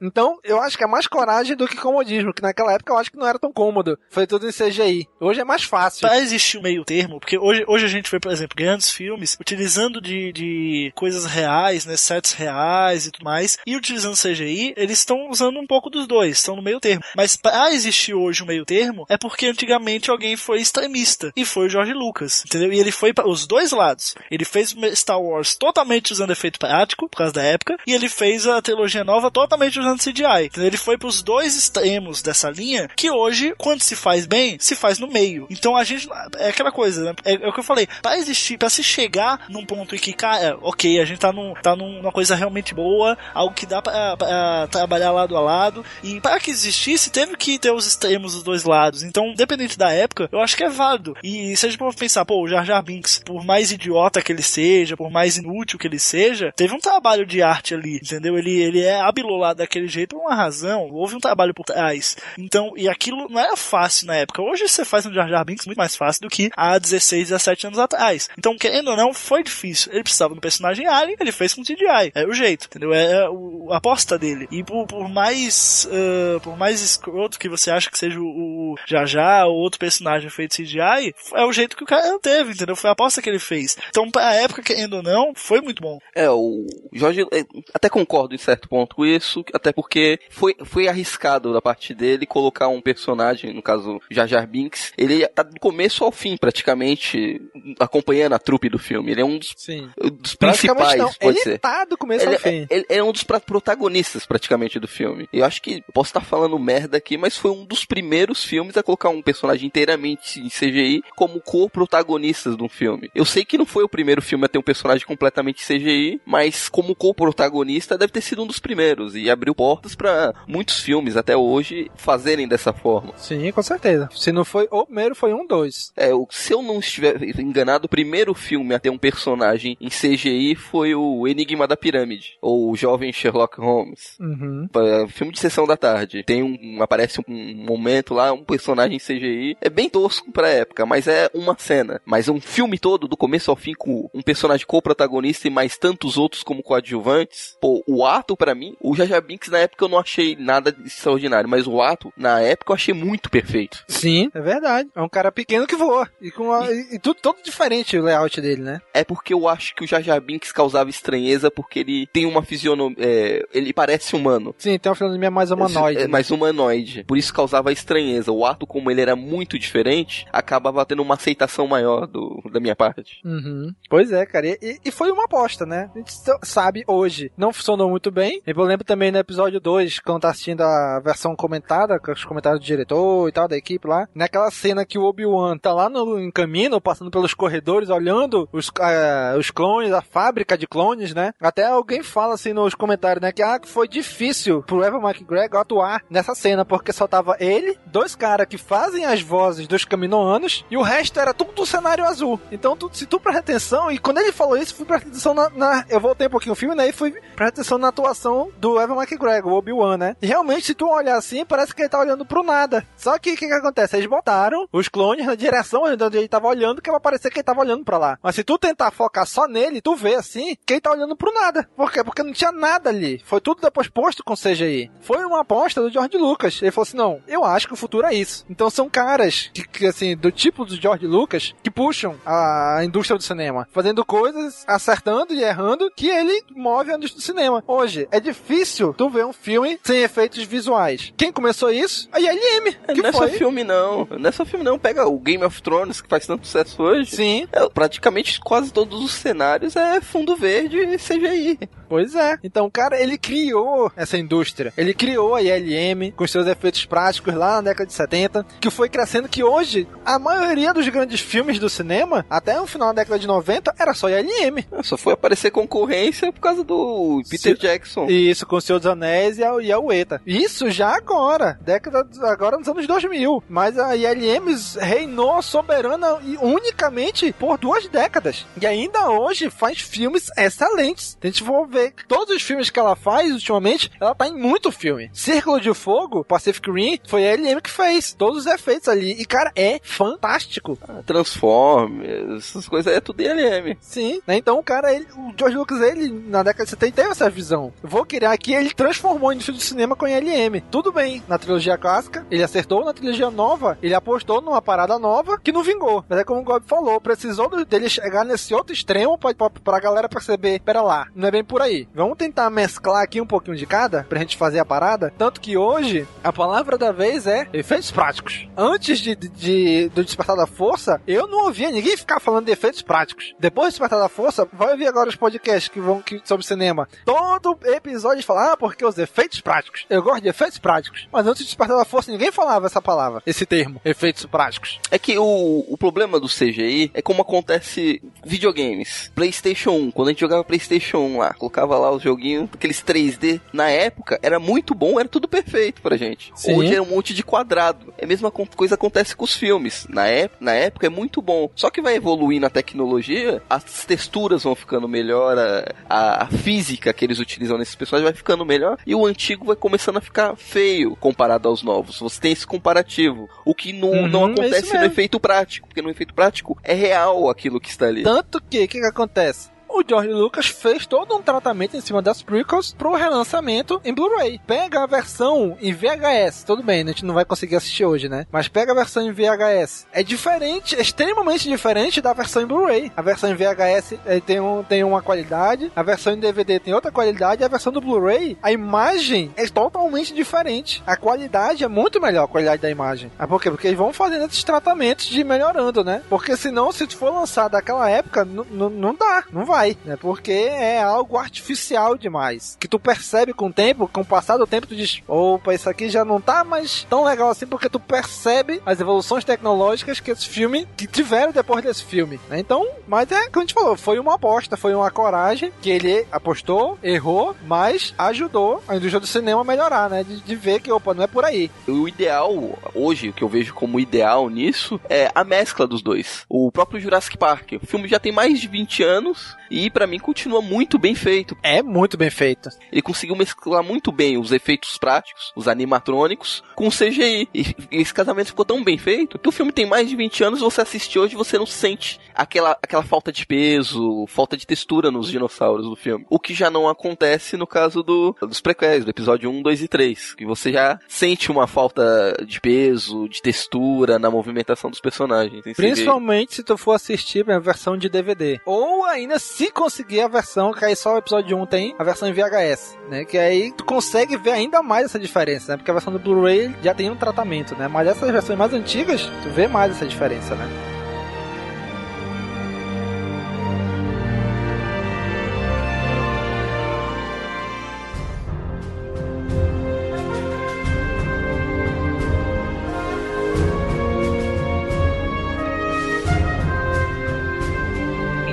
Então, eu acho que é mais coragem do que comodismo, que naquela época eu acho que não era tão cômodo. Foi tudo em CGI. Hoje é mais fácil. Pra existir um meio termo, porque hoje, hoje a gente vê, por exemplo, grandes filmes utilizando de, de coisas reais, né, sets reais e tudo mais, e utilizando CGI, eles estão usando um pouco dos dois, estão no meio termo. Mas pra existir hoje um meio termo, é porque antigamente alguém foi extremista, e foi o George Lucas, entendeu? E ele foi para os dois lados. Ele fez Star Wars totalmente usando efeito prático, por causa da época, e ele fez a trilogia nova totalmente usando CGI. Entendeu? Ele foi pros dois extremos dessa linha, que hoje, quando se faz bem, se faz no meio. Então a gente. É aquela coisa, né? É, é o que eu falei. Pra existir, pra se chegar num ponto em que, cara, ok, a gente tá, num, tá numa coisa realmente boa, algo que dá pra, pra trabalhar lado a lado. E para que existisse, teve que ter os extremos dos dois lados. Então, dependente da época, eu acho que é válido. E se a gente for pensar, pô, o Jar Jar Binks, por mais idiota que ele seja, por mais inútil que ele seja, teve um trabalho de arte ali, entendeu? Ele, ele é hábil lá daquele jeito por uma razão, houve um trabalho por trás. Então, e aquilo não era fácil na época. Hoje você faz um Jar Jar Binks muito mais fácil do que há 16, 17 anos atrás. Então, querendo ou não, foi difícil. Ele precisava um personagem alien, ele fez com CGI. É o jeito, entendeu? É, é a aposta dele. E por, por mais ah, por mais escroto que você acha que seja o, o Jar Jar ou outro personagem feito CGI, é o jeito que o cara teve, entendeu? Foi a aposta que ele fez. Então, pra época, querendo ou não, foi muito bom. É, o Jorge, é, até concordo em certo ponto com isso, até porque foi, foi arriscado da parte dele colocar um personagem, no caso Jar Jar Binks, ele tá do começo ao fim, praticamente, acompanhando a trupe do filme. Ele é um dos, Sim. dos principais, não. pode ele ser. tá do começo Ele, ao fim. é, ele é um dos pra- protagonistas, praticamente, do filme. Eu acho que posso estar falando merda aqui, mas foi um dos primeiros filmes a colocar um personagem inteiramente em CGI como co-protagonistas de um filme. Eu sei que não foi o primeiro filme a ter um personagem completamente CGI, mas como co-protagonista deve ter sido um dos primeiros e abriu portas pra muitos filmes até hoje fazerem dessa forma. Sim, com certeza. Se não foi o primeiro, foi um, dois. É, o- se eu não estiver enganado, o primeiro filme a ter um personagem em CGI foi o Enigma da Pirâmide, ou o Jovem Sherlock Holmes. Uhum. Filme de sessão da tarde. Tem um. Aparece um momento lá, um personagem CGI. É bem tosco pra época, mas é uma cena. Mas um filme todo, do começo ao fim, com um personagem co-protagonista e mais tantos outros como coadjuvantes. Pô, o ato, pra mim, o Jaja Binks na época eu não achei nada extraordinário, mas o ato, na época, eu achei muito perfeito. Sim, é verdade. É um cara pequeno que voa. E com a, e, e tudo todo diferente o layout dele, né? É porque eu acho que o Jar Binks causava estranheza porque ele tem uma fisionomia. É, ele parece humano. Sim, tem uma fisionomia mais humanoide. É, né? mais humanoide. Por isso causava estranheza. O ato, como ele era muito diferente, acabava tendo uma aceitação maior do, da minha parte. Uhum. Pois é, cara. E, e foi uma aposta, né? A gente sa- sabe hoje. Não funcionou muito bem. Eu lembro também no episódio 2, quando tá assistindo a versão comentada, com os comentários do diretor e tal, da equipe lá. Naquela cena que o Obi-Wan tá lá no em caminho, passando pelos corredores, olhando os, ah, os clones, a fábrica de clones, né? Até alguém fala assim nos comentários, né? Que ah, foi difícil pro Evan McGregor atuar nessa cena, porque só tava ele, dois caras que fazem as vozes dos caminoanos, e o resto era tudo do cenário azul. Então, tu, se tu presta atenção, e quando ele falou isso, fui prestar atenção na, na- Eu voltei um pouquinho o filme, né? E fui prestar atenção na atuação do Evan McGregor, o Obi-Wan, né? E realmente, se tu olhar assim, parece que ele tá olhando pro nada. Só que o que, que acontece? Eles botaram os clones na direção de onde ele tava olhando, que vai parecer que ele tava olhando pra lá. Mas se tu tentar focar só nele, tu vê assim que ele tá olhando pro nada. Por quê? Porque não tinha nada ali. Foi tudo depois posto com CGI. Foi uma aposta do George Lucas. Ele falou assim: não, eu acho que o futuro é isso. Então são caras que, que, assim, do tipo do George Lucas que puxam a indústria do cinema, fazendo coisas, acertando e errando, que ele move a indústria do cinema. Hoje, é difícil tu ver um filme sem efeitos visuais. Quem começou isso? A ILM. Que não é foi? só filme, não. Não é só filme, não. Pega o Game of Thrones, que faz tanto sucesso hoje. Sim. É, praticamente quase todos os cenários é fundo verde e CGI. Pois é. Então, cara, ele criou essa indústria. Ele criou a ILM com seus efeitos práticos lá na década de 70, que foi crescendo que hoje a maioria dos grandes filmes do cinema, até o final da década de 90, era só ILM. Só foi aparecer concorrência por causa do Peter Jackson. Isso, com o Senhor dos Anéis e a, e a UETA. Isso já agora, década, agora nos anos 2000. Mas a ILM reinou soberana e unicamente por duas décadas. E ainda hoje faz filmes excelentes. Se a gente for ver todos os filmes que ela faz ultimamente, ela tá em muito filme. Círculo de Fogo, Pacific Rim, foi a ILM que fez. Todos os efeitos ali. E, cara, é fantástico. Transformers, essas coisas é tudo ILM. Sim, né? Então o cara, ele, o George Lucas, ele, na década de 70, teve essa visão. Vou criar aqui, ele transformou a indústria do cinema com ILM. Tudo bem, na trilogia clássica, ele acertou, na trilogia nova, ele apostou numa parada nova que não vingou. Mas é como o Gob falou, precisou dele chegar nesse outro extremo pra, pra, pra galera perceber, pera lá, não é bem por aí. Vamos tentar mesclar aqui um pouquinho de cada, pra gente fazer a parada. Tanto que hoje, a palavra da vez é efeitos práticos. Antes de, de- de- do Despertar da Força, eu não ouvia ninguém ficar falando de efeitos práticos. Depois do Despertar da Força, vai ouvir agora os podcasts que vão que, sobre cinema. Todo episódio fala, ah, porque os efeitos práticos. Eu gosto de efeitos práticos. Mas antes do Despertar da Força, ninguém falava essa palavra, esse termo, efeitos práticos. É que o, o problema do CGI é como acontece videogames. PlayStation 1, quando a gente jogava PlayStation 1 lá, colocava lá os joguinhos, aqueles 3D, na época era muito bom, era tudo perfeito pra gente. Sim. Hoje é um monte de quadrado. É a mesma co- coisa acontece com os filmes. Na, ép na época é muito bom. Só que vai evoluir na tecnologia, as texturas vão ficando melhor, a, a- a física que eles utilizam nesses personagens vai ficando melhor e o antigo vai começando a ficar feio comparado aos novos. Você tem esse comparativo. O que não, Uhum, não é acontece no mesmo. efeito prático, porque no efeito prático é real aquilo que está ali. Tanto que, o que, que acontece? O George Lucas fez todo um tratamento em cima das prequels pro relançamento em Blu-ray. Pega a versão em VHS, tudo bem, a gente não vai conseguir assistir hoje, né? Mas pega a versão em VHS. É diferente, é extremamente diferente da versão em Blu-ray. A versão em VHS eh, tem, um, tem uma qualidade, a versão em DVD tem outra qualidade, a versão do Blu-ray, a imagem é totalmente diferente. A qualidade é muito melhor, a qualidade da imagem. Ah, por quê? Porque eles vão fazendo esses tratamentos de melhorando, né? Porque senão, se for lançado daquela época, não dá, não vai, né? Porque é algo artificial demais. Que tu percebe com o tempo, com o passar do tempo, tu diz, opa, isso aqui já não tá mais tão legal assim, porque tu percebe as evoluções tecnológicas que esse filme, que tiveram depois desse filme, né? Então, mas é, como a gente falou, foi uma aposta, foi uma coragem que ele apostou, errou, mas ajudou a indústria do cinema a melhorar, né? De, de ver que, opa, não é por aí. O ideal, hoje, o que eu vejo como ideal nisso, é a mescla dos dois. O próprio Jurassic Park. O filme já tem mais de 20 anos e pra mim continua muito bem feito. É muito bem feito. Ele conseguiu mesclar muito bem os efeitos práticos, os animatrônicos, com o CGI. E esse casamento ficou tão bem feito que o filme tem mais de 20 anos, você assiste hoje e você não sente aquela, aquela falta de peso, falta de textura nos dinossauros do filme. O que já não acontece no caso do, dos prequels, do episódio 1, 2 e 3, que você já sente uma falta de peso, de textura na movimentação dos personagens. Principalmente se tu for assistir a versão de DVD. Ou ainda se conseguir a versão, que aí só o episódio 1 tem, a versão em VHS, né? Que aí tu consegue ver ainda mais essa diferença, né? Porque a versão do Blu-ray já tem um tratamento, né? Mas essas versões mais antigas, tu vê mais essa diferença, né?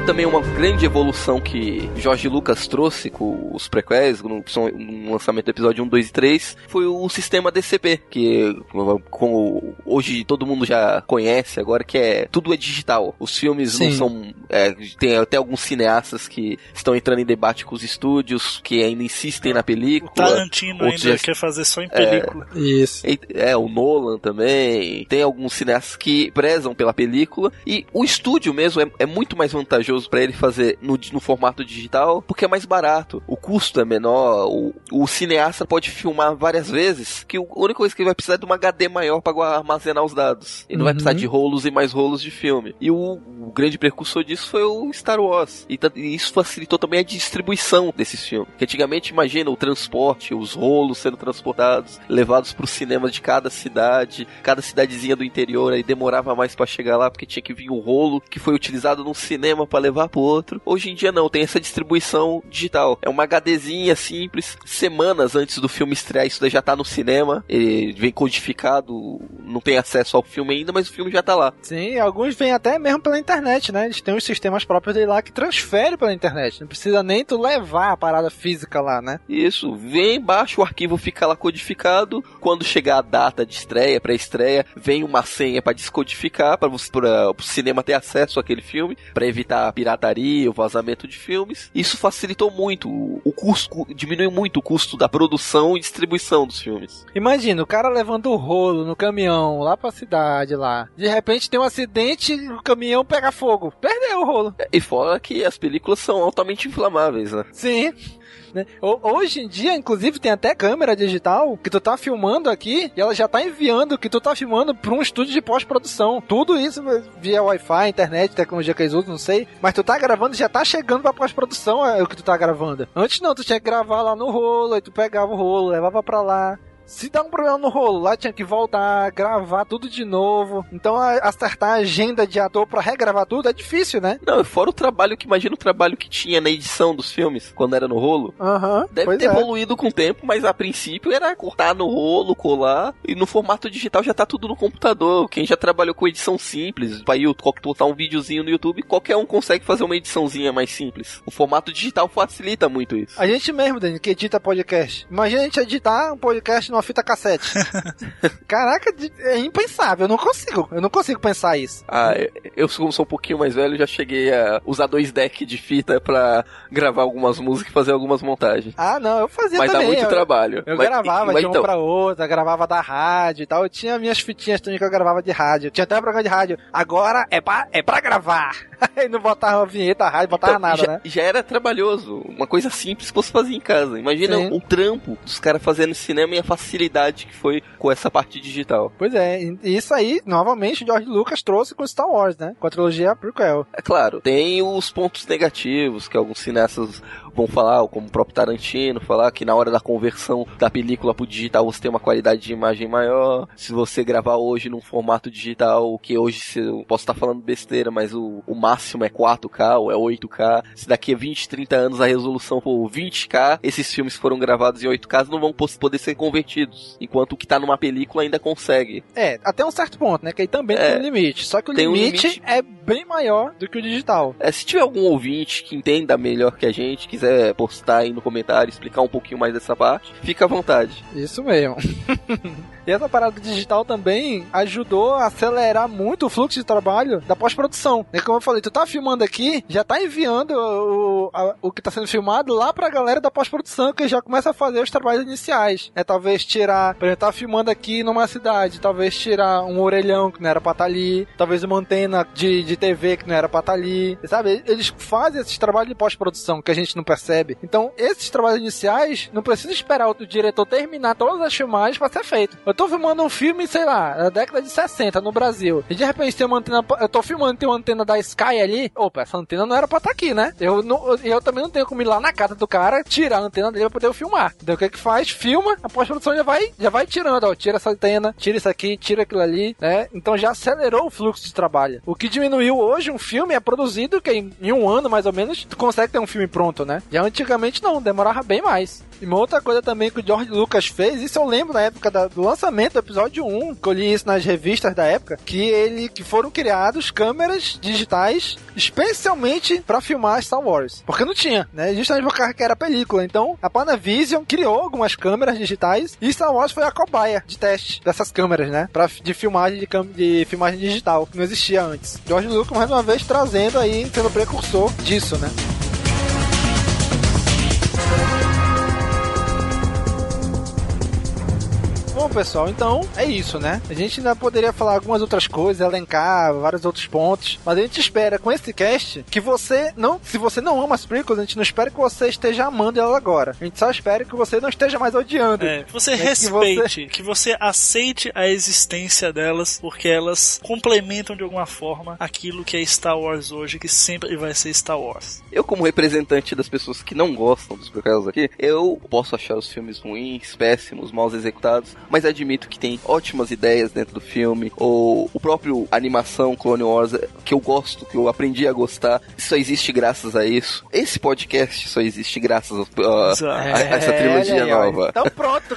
Também uma grande evolução que Jorge Lucas trouxe com os prequels, no, no lançamento do episódio 1, 2 e 3, foi o sistema DCP, que como hoje todo mundo já conhece agora, que é tudo é digital. Os filmes Sim. não são. É, tem até alguns cineastas que estão entrando em debate com os estúdios, que ainda insistem na película. O Tarantino ainda já... quer fazer só em película. É, Isso. É, o Nolan também. Tem alguns cineastas que prezam pela película. E o estúdio mesmo é, é muito mais vantajoso vantajoso para ele fazer no, no, formato digital, porque é mais barato. O custo é menor, o, o cineasta pode filmar várias vezes, que a única coisa que ele vai precisar é de uma HD maior para armazenar os dados. Ele não vai precisar de rolos e mais rolos de filme. E o, o grande precursor disso foi o Star Wars. E, e, isso facilitou também a distribuição desses filmes. Que antigamente, imagina o transporte, os rolos sendo transportados, levados para o cinema de cada cidade, cada cidadezinha do interior, aí demorava mais para chegar lá, porque tinha que vir o rolo que foi utilizado no cinema para levar pro outro. Hoje em dia não, tem essa distribuição digital. É uma HDzinha simples, semanas antes do filme estrear, isso daí já tá no cinema, ele vem codificado, não tem acesso ao filme ainda, mas o filme já tá lá. Sim, alguns vêm até mesmo pela internet, né? Eles têm os sistemas próprios dele lá que transferem pela internet. Não precisa nem tu levar a parada física lá, né? Isso, vem, baixa o arquivo, fica lá codificado. Quando chegar a data de estreia, pré-estreia, vem uma senha para descodificar, para o cinema ter acesso àquele filme, para evitar pirataria, o vazamento de filmes. Isso facilitou muito o custo, diminuiu muito o custo da produção e distribuição dos filmes. Imagina, o cara levando o rolo no caminhão lá pra cidade lá. De repente tem um acidente, o caminhão pega fogo. Perdeu o rolo. E fora que as películas são altamente inflamáveis, né? Sim. Né? Hoje em dia, inclusive, tem até câmera digital que tu tá filmando aqui e ela já tá enviando o que tu tá filmando pra um estúdio de pós-produção. Tudo isso via Wi-Fi, internet, tecnologia que eles usam, não sei. Mas tu tá gravando já tá chegando pra pós-produção é o que tu tá gravando. Antes não, tu tinha que gravar lá no rolo, aí tu pegava o rolo, levava pra lá. Se dá um problema no rolo, lá tinha que voltar, gravar tudo de novo. Então acertar a agenda de ator pra regravar tudo é difícil, né? Não, fora o trabalho que imagina o trabalho que tinha na edição dos filmes, quando era no rolo. Uhum, Deve ter é. evoluído com o tempo, mas a princípio era cortar no rolo, colar. E no formato digital já tá tudo no computador. Quem já trabalhou com edição simples, pra botar um videozinho no YouTube, qualquer um consegue fazer uma ediçãozinha mais simples. O formato digital facilita muito isso. A gente mesmo, Dani, que edita podcast. Imagina a gente editar um podcast numa fita cassete. Caraca, é impensável. Eu não consigo. Eu não consigo pensar isso. Ah, eu sou, sou um pouquinho mais velho, já cheguei a usar dois decks de fita pra gravar algumas músicas e fazer algumas montagens. Ah, não, eu fazia mas também. Mas dá muito eu, trabalho. Eu mas, gravava mas, de uma então... pra outra, gravava da rádio e tal. Eu tinha minhas fitinhas também que eu gravava de rádio. tinha até um programa de rádio. Agora é pra, é pra gravar. Aí não botava a vinheta, a rádio, botava então, nada, já, né? Já era trabalhoso. Uma coisa simples que você fazia em casa. Imagina Sim. o trampo dos caras fazendo cinema e a facilidade que foi com essa parte digital. Pois é, e isso aí, novamente, o George Lucas trouxe com Star Wars, né? Com a trilogia prequel. É claro, tem os pontos negativos que alguns cineastas vão falar, como o próprio Tarantino, falar que na hora da conversão da película pro digital você tem uma qualidade de imagem maior. Se você gravar hoje num formato digital, que hoje eu posso estar falando besteira, mas o, o máximo é 4K ou é 8K. Se daqui a 20, 30 anos a resolução for 20K, esses filmes foram gravados em 8K não vão poder ser convertidos. Enquanto o que tá numa película ainda consegue. É, até um certo ponto, né? Que aí também é, tem um limite. Só que o limite, um limite, é bem maior do que o digital. É, se tiver algum ouvinte que entenda melhor que a gente, quiser postar aí no comentário, explicar um pouquinho mais dessa parte, fica à vontade. Isso mesmo. E essa parada digital também ajudou a acelerar muito o fluxo de trabalho da pós-produção. É como eu falei, tu tá filmando aqui, já tá enviando o, a, o que tá sendo filmado lá pra galera da pós-produção, que já começa a fazer os trabalhos iniciais. É talvez tirar, por exemplo, tá filmando aqui numa cidade, talvez tirar um orelhão que não era pra estar tá ali, talvez uma antena de, de TV que não era pra estar tá ali, sabe? Eles fazem esses trabalhos de pós-produção que a gente não percebe. Então, esses trabalhos iniciais, não precisa esperar o diretor terminar todas as filmagens pra ser feito. Eu tô filmando um filme, sei lá, da década de 60 no Brasil, e de repente tem uma antena, eu tô filmando, tem uma antena da Sky ali, opa, essa antena não era pra estar tá aqui, né? Eu, não, eu também não tenho como ir lá na casa do cara, tirar a antena dele pra poder filmar. Então, o que é que faz? Filma, a pós-produção já vai, já vai tirando, ó, tira essa antena, tira isso aqui, tira aquilo ali, né? Então já acelerou o fluxo de trabalho. O que diminuiu hoje, um filme é produzido que em, em um ano, mais ou menos, tu consegue ter um filme pronto, né? Já antigamente não, demorava bem mais. E uma outra coisa também que o George Lucas fez, isso eu lembro na época da, do lançamento do episódio 1, que eu li isso nas revistas da época, que ele que foram criados câmeras digitais especialmente para filmar Star Wars. Porque não tinha, né? Justamente por causa que era película. Então, a Panavision criou algumas câmeras digitais e Star Wars foi a cobaia de teste dessas câmeras, né? Pra, de filmagem de, de filmagem digital, que não existia antes. George Lucas, mais uma vez, trazendo aí, sendo precursor disso, né? Bom, pessoal, então é isso, né? A gente ainda poderia falar algumas outras coisas, elencar vários outros pontos, mas a gente espera com esse cast que você não, se você não ama as prequels, a gente não espera que você esteja amando ela agora. A gente só espera que você não esteja mais odiando. É, que você né? respeite, que você... que você aceite a existência delas, porque elas complementam de alguma forma aquilo que é Star Wars hoje, que sempre vai ser Star Wars. Eu, como representante das pessoas que não gostam dos prequels aqui, eu posso achar os filmes ruins, péssimos, mal executados, mas admito que tem ótimas ideias dentro do filme, ou o próprio animação Clone Wars, que eu gosto, que eu aprendi a gostar, só existe graças a isso. Esse podcast só existe graças a, a, a essa trilogia é, nova. Então pronto.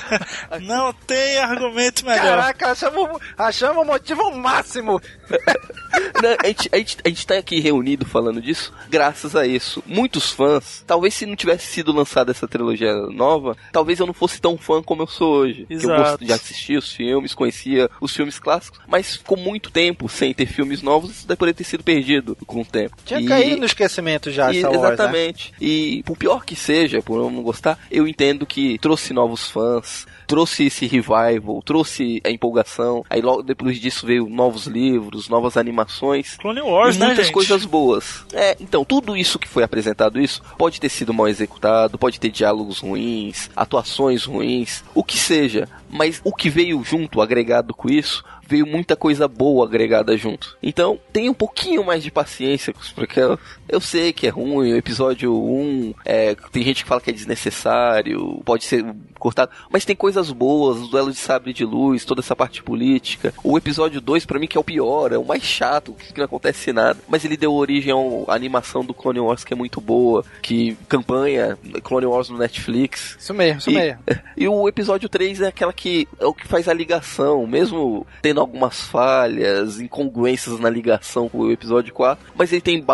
Não tem argumento melhor. Caraca, achamos, achamos o motivo máximo. Não, a, gente, a, gente, a gente tá aqui reunido falando disso graças a isso. Muitos fãs, talvez se não tivesse sido lançada essa trilogia nova, talvez eu não fosse tão fã como eu sou hoje. Exato. Eu gosto de assistir os filmes, conhecia os filmes clássicos, mas ficou muito tempo sem ter filmes novos, isso deve poder ter sido perdido com o tempo. Tinha e... caído no esquecimento já, e, Wars, Exatamente. Né? E por pior que seja, por eu não gostar, eu entendo que trouxe novos fãs, trouxe esse revival, trouxe a empolgação. Aí logo depois disso veio novos livros, novas animações. Clone Wars, e né, muitas gente? coisas boas. É, então, tudo isso que foi apresentado isso pode ter sido mal executado, pode ter diálogos ruins, atuações ruins, o que seja. Mas o que veio junto, agregado com isso, veio muita coisa boa agregada junto. Então, tenha um pouquinho mais de paciência com os prequels. Eu sei que é ruim, o episódio 1, é, tem gente que fala que é desnecessário, pode ser cortado, mas tem coisas boas, o duelo de sabre de luz, toda essa parte política. O episódio 2, para mim, que é o pior, é o mais chato, que não acontece nada, mas ele deu origem à animação do Clone Wars, que é muito boa, que campanha Clone Wars no Netflix. Isso mesmo, isso e, mesmo. E o episódio 3 é aquela que é o que faz a ligação, mesmo tendo algumas falhas, incongruências na ligação com o episódio 4, mas ele tem,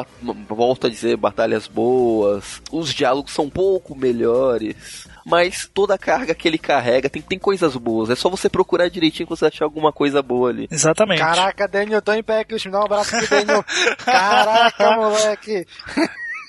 volto a dizer, batalhas boas, os diálogos são um pouco melhores, mas toda a carga que ele carrega tem, tem coisas boas. É só você procurar direitinho que você achar alguma coisa boa ali. Exatamente. Caraca, Daniel, tô em pé aqui, me dá um abraço aqui, Daniel. Caraca, moleque.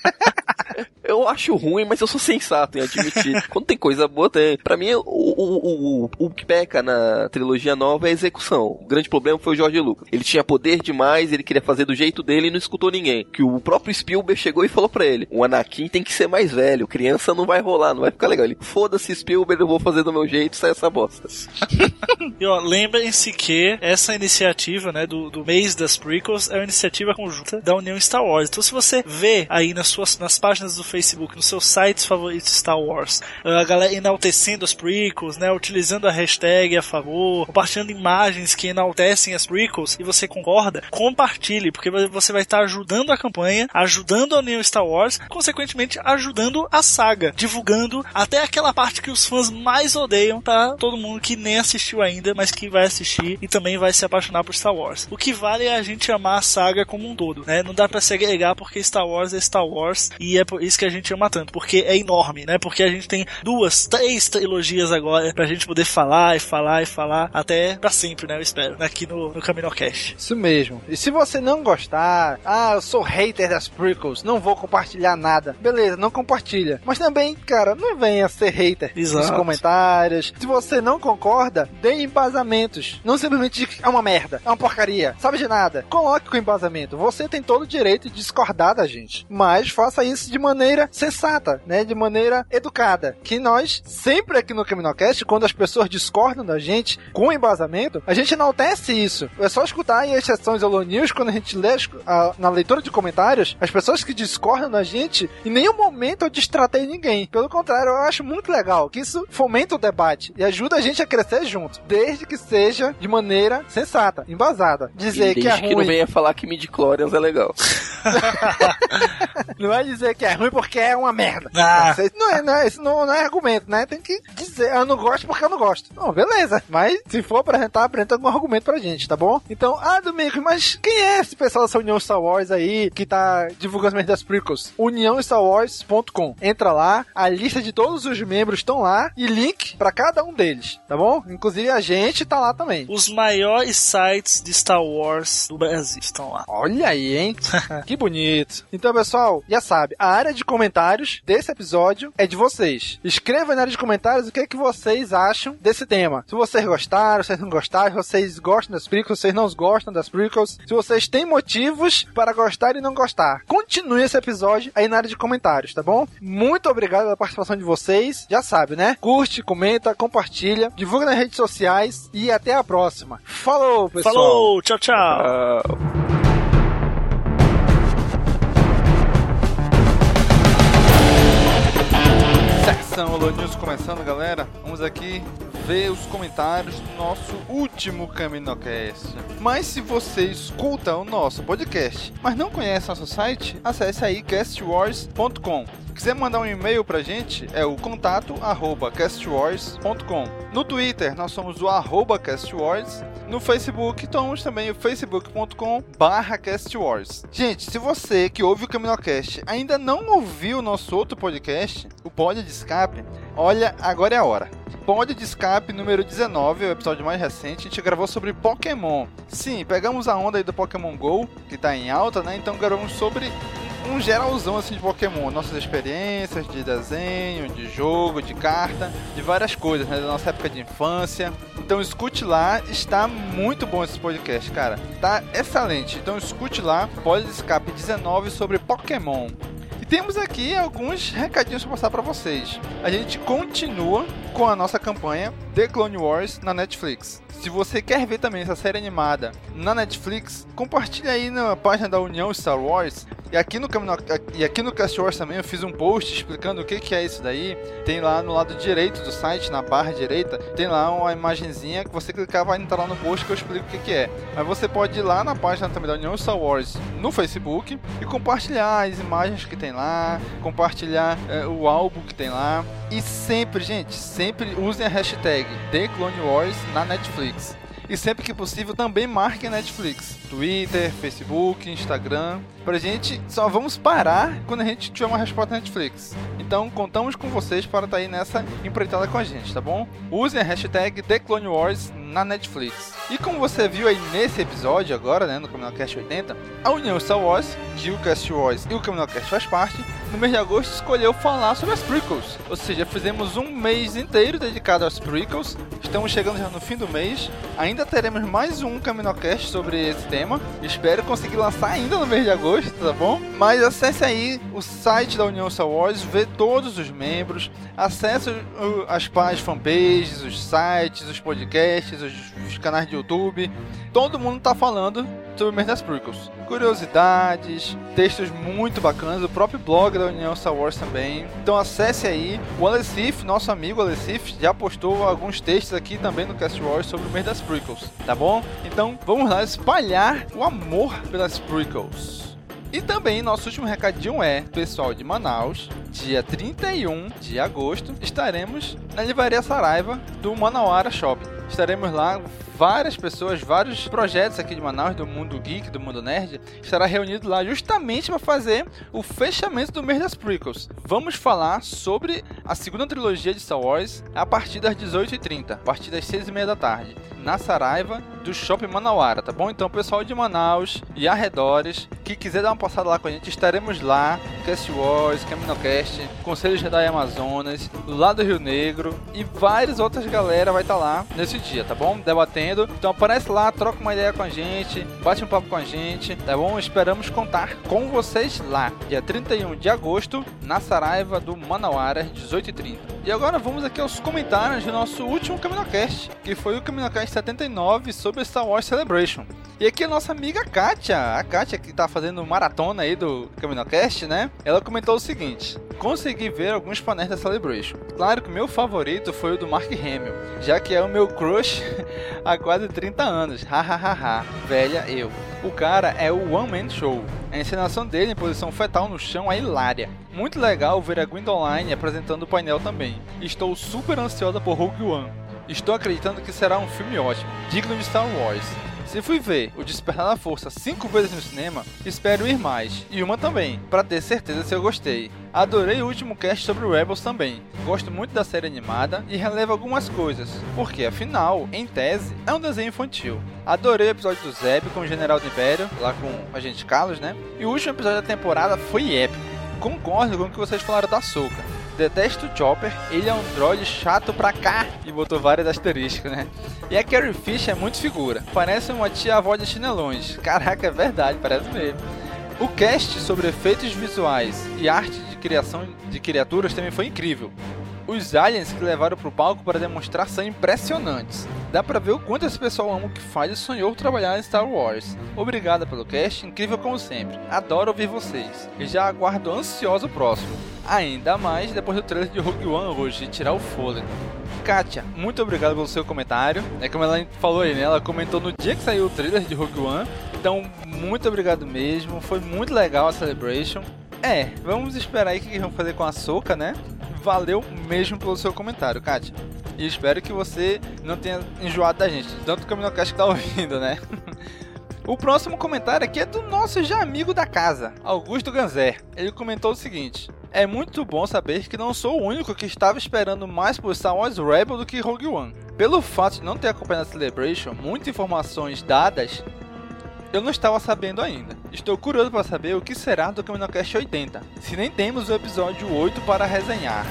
eu acho ruim, mas eu sou sensato em admitir. Quando tem coisa boa, tem. Pra mim, o, o, o, o que peca na trilogia nova é a execução. O grande problema foi o George Lucas. Ele tinha poder demais, ele queria fazer do jeito dele e não escutou ninguém. Que o próprio Spielberg chegou e falou para ele: o Anakin tem que ser mais velho, criança não vai rolar, não vai ficar legal. Ele, foda-se Spielberg, eu vou fazer do meu jeito, sai essa bosta. e ó, lembrem-se que essa iniciativa, né, do, do mês das prequels é uma iniciativa conjunta da União Star Wars. Então se você vê aí nas suas nas páginas do Facebook, nos seus sites favoritos Star Wars, a galera enaltecendo as prequels, né, utilizando a hashtag a favor, compartilhando imagens que enaltecem as prequels e você concorda, compartilhe, porque você vai estar ajudando a campanha, ajudando a União Star Wars, consequentemente ajudando a saga, divulgando até aquela parte que os fãs mais odeiam para todo mundo que nem assistiu ainda, mas que vai assistir e também vai se apaixonar por Star Wars. O que vale é a gente amar a saga como um todo, né? Não dá para segregar porque Star Wars é Star Wars e é por isso que a gente ama tanto, porque é enorme, né? Porque a gente tem duas, três trilogias agora pra gente poder falar e falar e falar até pra sempre, né? Eu espero, aqui no, no CaminoCast. Isso mesmo. E se você não gostar, ah, eu sou hater das prequels, não vou compartilhar nada. Beleza, não compartilha. Mas também, cara, não venha ser hater Exato. nos comentários. Se você não concorda, dê embasamentos. Não simplesmente é uma merda, é uma porcaria, sabe de nada. Coloque com embasamento. Você tem todo o direito de discordar da gente. Mas faça isso de maneira sensata, né? De maneira educada. Que nós, sempre aqui no CaminoCast, quando as pessoas discordam da gente com embasamento, a gente enaltece isso. É só escutar aí as sessões Elo News, quando a gente lê a- na leitura de comentários, as pessoas que discordam da gente, em nenhum momento eu distratei ninguém. Pelo contrário, eu acho muito legal que isso fomenta o debate e ajuda a gente a crescer junto, desde que seja de maneira sensata, embasada. Dizer e que é ruim. que não venha falar que midi-chlorians é legal. Não é dizer que é ruim porque é uma merda. Ah. Isso não é, né? Isso não, não é argumento, né? Tem que dizer, eu não gosto porque eu não gosto. Não, beleza. Mas se for apresentar, apresenta algum argumento pra gente, tá bom? Então, ah, Domingos, mas quem é esse pessoal dessa União Star Wars aí que tá divulgando as merdas das prequels? uniãostarwars.com. Entra lá, a lista de todos os membros estão lá e link pra cada um deles, tá bom? Inclusive a gente tá lá também. Os maiores sites de Star Wars do Brasil estão lá. Olha aí, hein? que bonito. Então, pessoal, já sabe, a área de comentários desse episódio é de vocês. Escreva na área de comentários o que é que vocês acham desse tema. Se vocês gostaram, se vocês não gostaram, se vocês gostam das prequels, se vocês não gostam das prequels, se vocês têm motivos para gostar e não gostar. Continue esse episódio aí na área de comentários, tá bom? Muito obrigado pela participação de vocês. Já sabe, né? Curte, comenta, compartilha, divulga nas redes sociais e até a próxima. Falou, pessoal! Falou, tchau, tchau. Seção Holo News começando, galera. Vamos aqui ver os comentários do nosso último CaminoCast. Mas se você escuta o nosso podcast, mas não conhece nosso site, acesse aí castwars.com. Quiser mandar um e-mail pra gente, é o contato arroba castwars.com. No Twitter, nós somos o arroba castwars. No Facebook, estamos também o facebook.com barra castwars. Gente, se você que ouve o CaminoCast ainda não ouviu o nosso outro podcast, o Pod de Escape, olha, agora é a hora. Pod de Escape número 19, o episódio mais recente, a gente gravou sobre Pokémon. Sim, pegamos a onda aí do Pokémon GO, que tá em alta, né? Então gravamos sobre um geralzão assim de Pokémon, nossas experiências de desenho, de jogo, de carta, de várias coisas, né? Da nossa época de infância. Então escute lá, está muito bom esse podcast, cara. Tá excelente. Então escute lá, de Escape 19 sobre Pokémon. E temos aqui alguns recadinhos para passar para vocês. A gente continua com a nossa campanha The Clone Wars na Netflix. Se você quer ver também essa série animada na Netflix, compartilhe aí na página da União Star Wars. E aqui no e aqui no Cast Wars também eu fiz um post explicando o que, que é isso daí. Tem lá no lado direito do site, na barra direita, tem lá uma imagenzinha que você clicar vai entrar lá no post que eu explico o que, que é. Mas você pode ir lá na página também da União Star Wars no Facebook e compartilhar as imagens que tem lá, compartilhar é, o álbum que tem lá. E sempre, gente, sempre usem a hashtag The Clone Wars na Netflix. E sempre que possível também marquem a Netflix. Twitter, Facebook, Instagram. Pra gente só vamos parar quando a gente tiver uma resposta Netflix. Então contamos com vocês para estar aí nessa empreitada com a gente, tá bom? Usem a hashtag The Clone Wars na Netflix. E como você viu aí nesse episódio agora, né, no CaminoCast 80, a União Star Wars, que o Cast Wars e o CaminoCast faz parte, no mês de agosto escolheu falar sobre as prequels. Ou seja, fizemos um mês inteiro dedicado às prequels. Estamos chegando já no fim do mês. Ainda teremos mais um CaminoCast sobre esse tema. Espero conseguir lançar ainda no mês de agosto, tá bom? Mas acesse aí o site da União Star Wars, vê todos os membros, acesse as páginas, fanpages, os sites, os podcasts, os, os canais de YouTube. Todo mundo tá falando sobre o mês das prequels. Curiosidades, textos muito bacanas, o próprio blog da União Star Wars também. Então acesse aí. O Alecif, nosso amigo Alecif, já postou alguns textos aqui também no Cast Wars sobre o mês das prequels, tá bom? Então vamos lá espalhar o amor pelas prequels. E também nosso último recadinho é, pessoal de Manaus, dia 31 de agosto, estaremos na Livraria Saraiva do Manauara Shopping. Estaremos lá várias pessoas, vários projetos aqui de Manaus, do mundo geek, do mundo nerd, estará reunido lá justamente para fazer o fechamento do mês das prequels. Vamos falar sobre a segunda trilogia de Star Wars a partir das 18h30, a partir das 6h30 da tarde, na Saraiva do Shopping Manauara, tá bom? Então, pessoal de Manaus e arredores, que quiser dar uma passada lá com a gente, estaremos lá, Cast Wars, CaminoCast, Conselho Jedi Amazonas, lá do Rio Negro e várias outras galera vai estar tá lá nesse dia, tá bom? Debatendo. Então aparece lá, troca uma ideia com a gente, bate um papo com a gente, tá bom? Esperamos contar com vocês lá, dia 31 de agosto, na Saraiva do Manauara, 18h30. E agora vamos aqui aos comentários do nosso último CaminoCast, que foi o CaminoCast 79 sobre Star Wars Celebration. E aqui a nossa amiga Kátia, a Kátia que tá fazendo maratona aí do CaminoCast, né? Ela comentou o seguinte: Consegui ver alguns painéis da Celebration. Claro que meu favorito foi o do Mark Hamill, já que é o meu crush há quase 30 anos. Hahaha, velha eu. O cara é o One Man Show. A encenação dele em posição fetal no chão é hilária. Muito legal ver a Gwendoline apresentando o painel também. Estou super ansiosa por Rogue One. Estou acreditando que será um filme ótimo, digno de Star Wars. Se fui ver O Despertar da Força cinco vezes no cinema, espero ir mais, e uma também, para ter certeza se eu gostei. Adorei o último cast sobre Rebels também. Gosto muito da série animada e relevo algumas coisas, porque afinal, em tese, é um desenho infantil. Adorei o episódio do Zeb com o General do Império, lá com a gente Carlos, né? E o último episódio da temporada foi épico. Concordo com o que vocês falaram da Soca. Detesto o Chopper, ele é um droid chato pra cá e botou várias asteriscos, né? E a Carrie Fisher é muito figura, parece uma tia-avó de chinelões. Caraca, é verdade, parece mesmo. O cast sobre efeitos visuais e arte de criação de criaturas também foi incrível. Os aliens que levaram pro palco para demonstrar são impressionantes. Dá pra ver o quanto esse pessoal ama o que faz e sonhou trabalhar em Star Wars. Obrigada pelo cast, incrível como sempre. Adoro ouvir vocês. E já aguardo ansioso o próximo. Ainda mais depois do trailer de Rogue One hoje, tirar o fôlego. Kátia, muito obrigado pelo seu comentário. É como ela falou aí, né? Ela comentou no dia que saiu o trailer de Rogue One. Então, muito obrigado mesmo. Foi muito legal a Celebration. É, vamos esperar aí o que vão fazer com a Soca, né? Valeu mesmo pelo seu comentário, Kátia. E espero que você não tenha enjoado da gente, tanto que o Caminocast que tá ouvindo, né? O próximo comentário aqui é do nosso já amigo da casa, Augusto Ganzer. Ele comentou o seguinte: É muito bom saber que não sou o único que estava esperando mais por Star Wars Rebel do que Rogue One. Pelo fato de não ter acompanhado a Celebration, muitas informações dadas eu não estava sabendo ainda. Estou curioso para saber o que será do CaminoCast 80, se nem temos o episódio 8 para resenhar.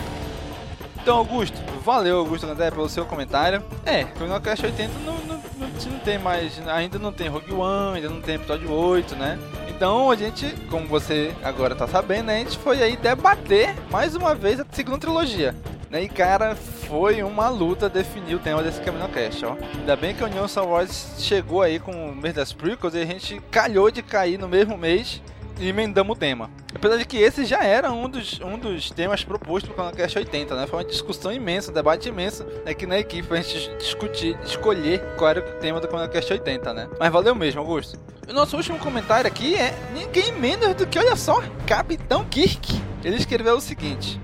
Então, Augusto, valeu, Augusto André, pelo seu comentário. É, o Cast 80 não, não, não, não, tem mais, ainda não tem Rogue One, ainda não tem episódio 8, né? Então a gente, como você agora tá sabendo, né, a gente foi aí debater mais uma vez a segunda trilogia. Né? E cara, foi uma luta definir o tema desse CaminoCast, ó. Ainda bem que a União Star Wars chegou aí com o mês das prequels e a gente calhou de cair no mesmo mês e emendamos o tema. Apesar de que esse já era um dos, um dos temas propostos para o Canalcast 80, né? Foi uma discussão imensa, um debate imenso aqui na equipe pra gente discutir, escolher qual era o tema do Canalcast 80, né? Mas valeu mesmo, Augusto. O nosso último comentário aqui é ninguém menos do que, olha só, Capitão Kirk. Ele escreveu o seguinte: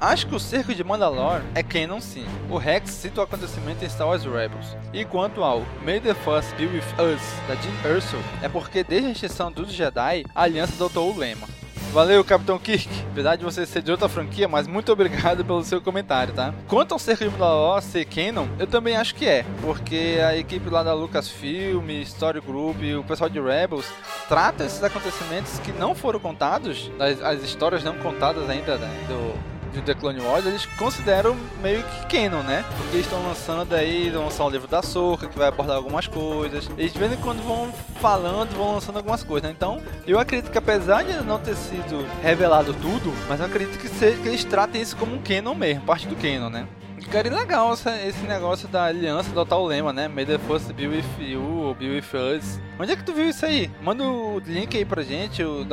Acho que o cerco de Mandalore é canon sim. O Rex cita o acontecimento em Star Wars Rebels. E quanto ao May the Force be with us, da Jim Erso, é porque desde a extinção dos Jedi, a Aliança adotou o lema. Valeu, Capitão Kirk. Apesar de você ser de outra franquia, mas muito obrigado pelo seu comentário, tá? Quanto ao cerco de Mandalore ser canon, eu também acho que é. Porque a equipe lá da Lucasfilm, Story Group e o pessoal de Rebels trata esses acontecimentos que não foram contados, as, as histórias não contadas ainda né, do de The Clone Wars, eles consideram meio que canon, né? Porque eles estão lançando aí, vão lançar o livro da Soca, que vai abordar algumas coisas. Eles de vez em quando vão falando, vão lançando algumas coisas, né? Então, eu acredito que apesar de não ter sido revelado tudo, mas eu acredito que, que eles tratem isso como um canon mesmo, parte do canon, né? Cara, legal esse negócio da aliança adotar o lema, né? May the Force be with you ou be with us. Onde é que tu viu isso aí? Manda o link aí pra gente, o,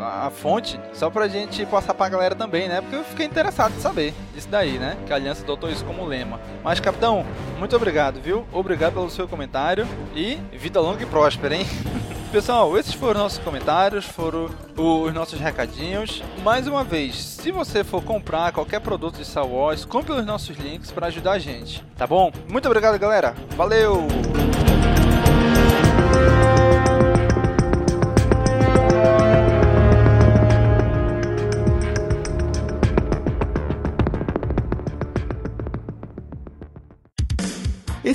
a, fonte, só pra gente passar pra galera também, né? Porque eu fiquei interessado em saber isso daí, né? Que a aliança adotou isso como lema. Mas, capitão, muito obrigado, viu? Obrigado pelo seu comentário e vida longa e próspera, hein? Pessoal, esses foram nossos comentários, foram os nossos recadinhos. Mais uma vez, se você for comprar qualquer produto de Star Wars, compre os nossos links para ajudar a gente, tá bom? Muito obrigado, galera. Valeu!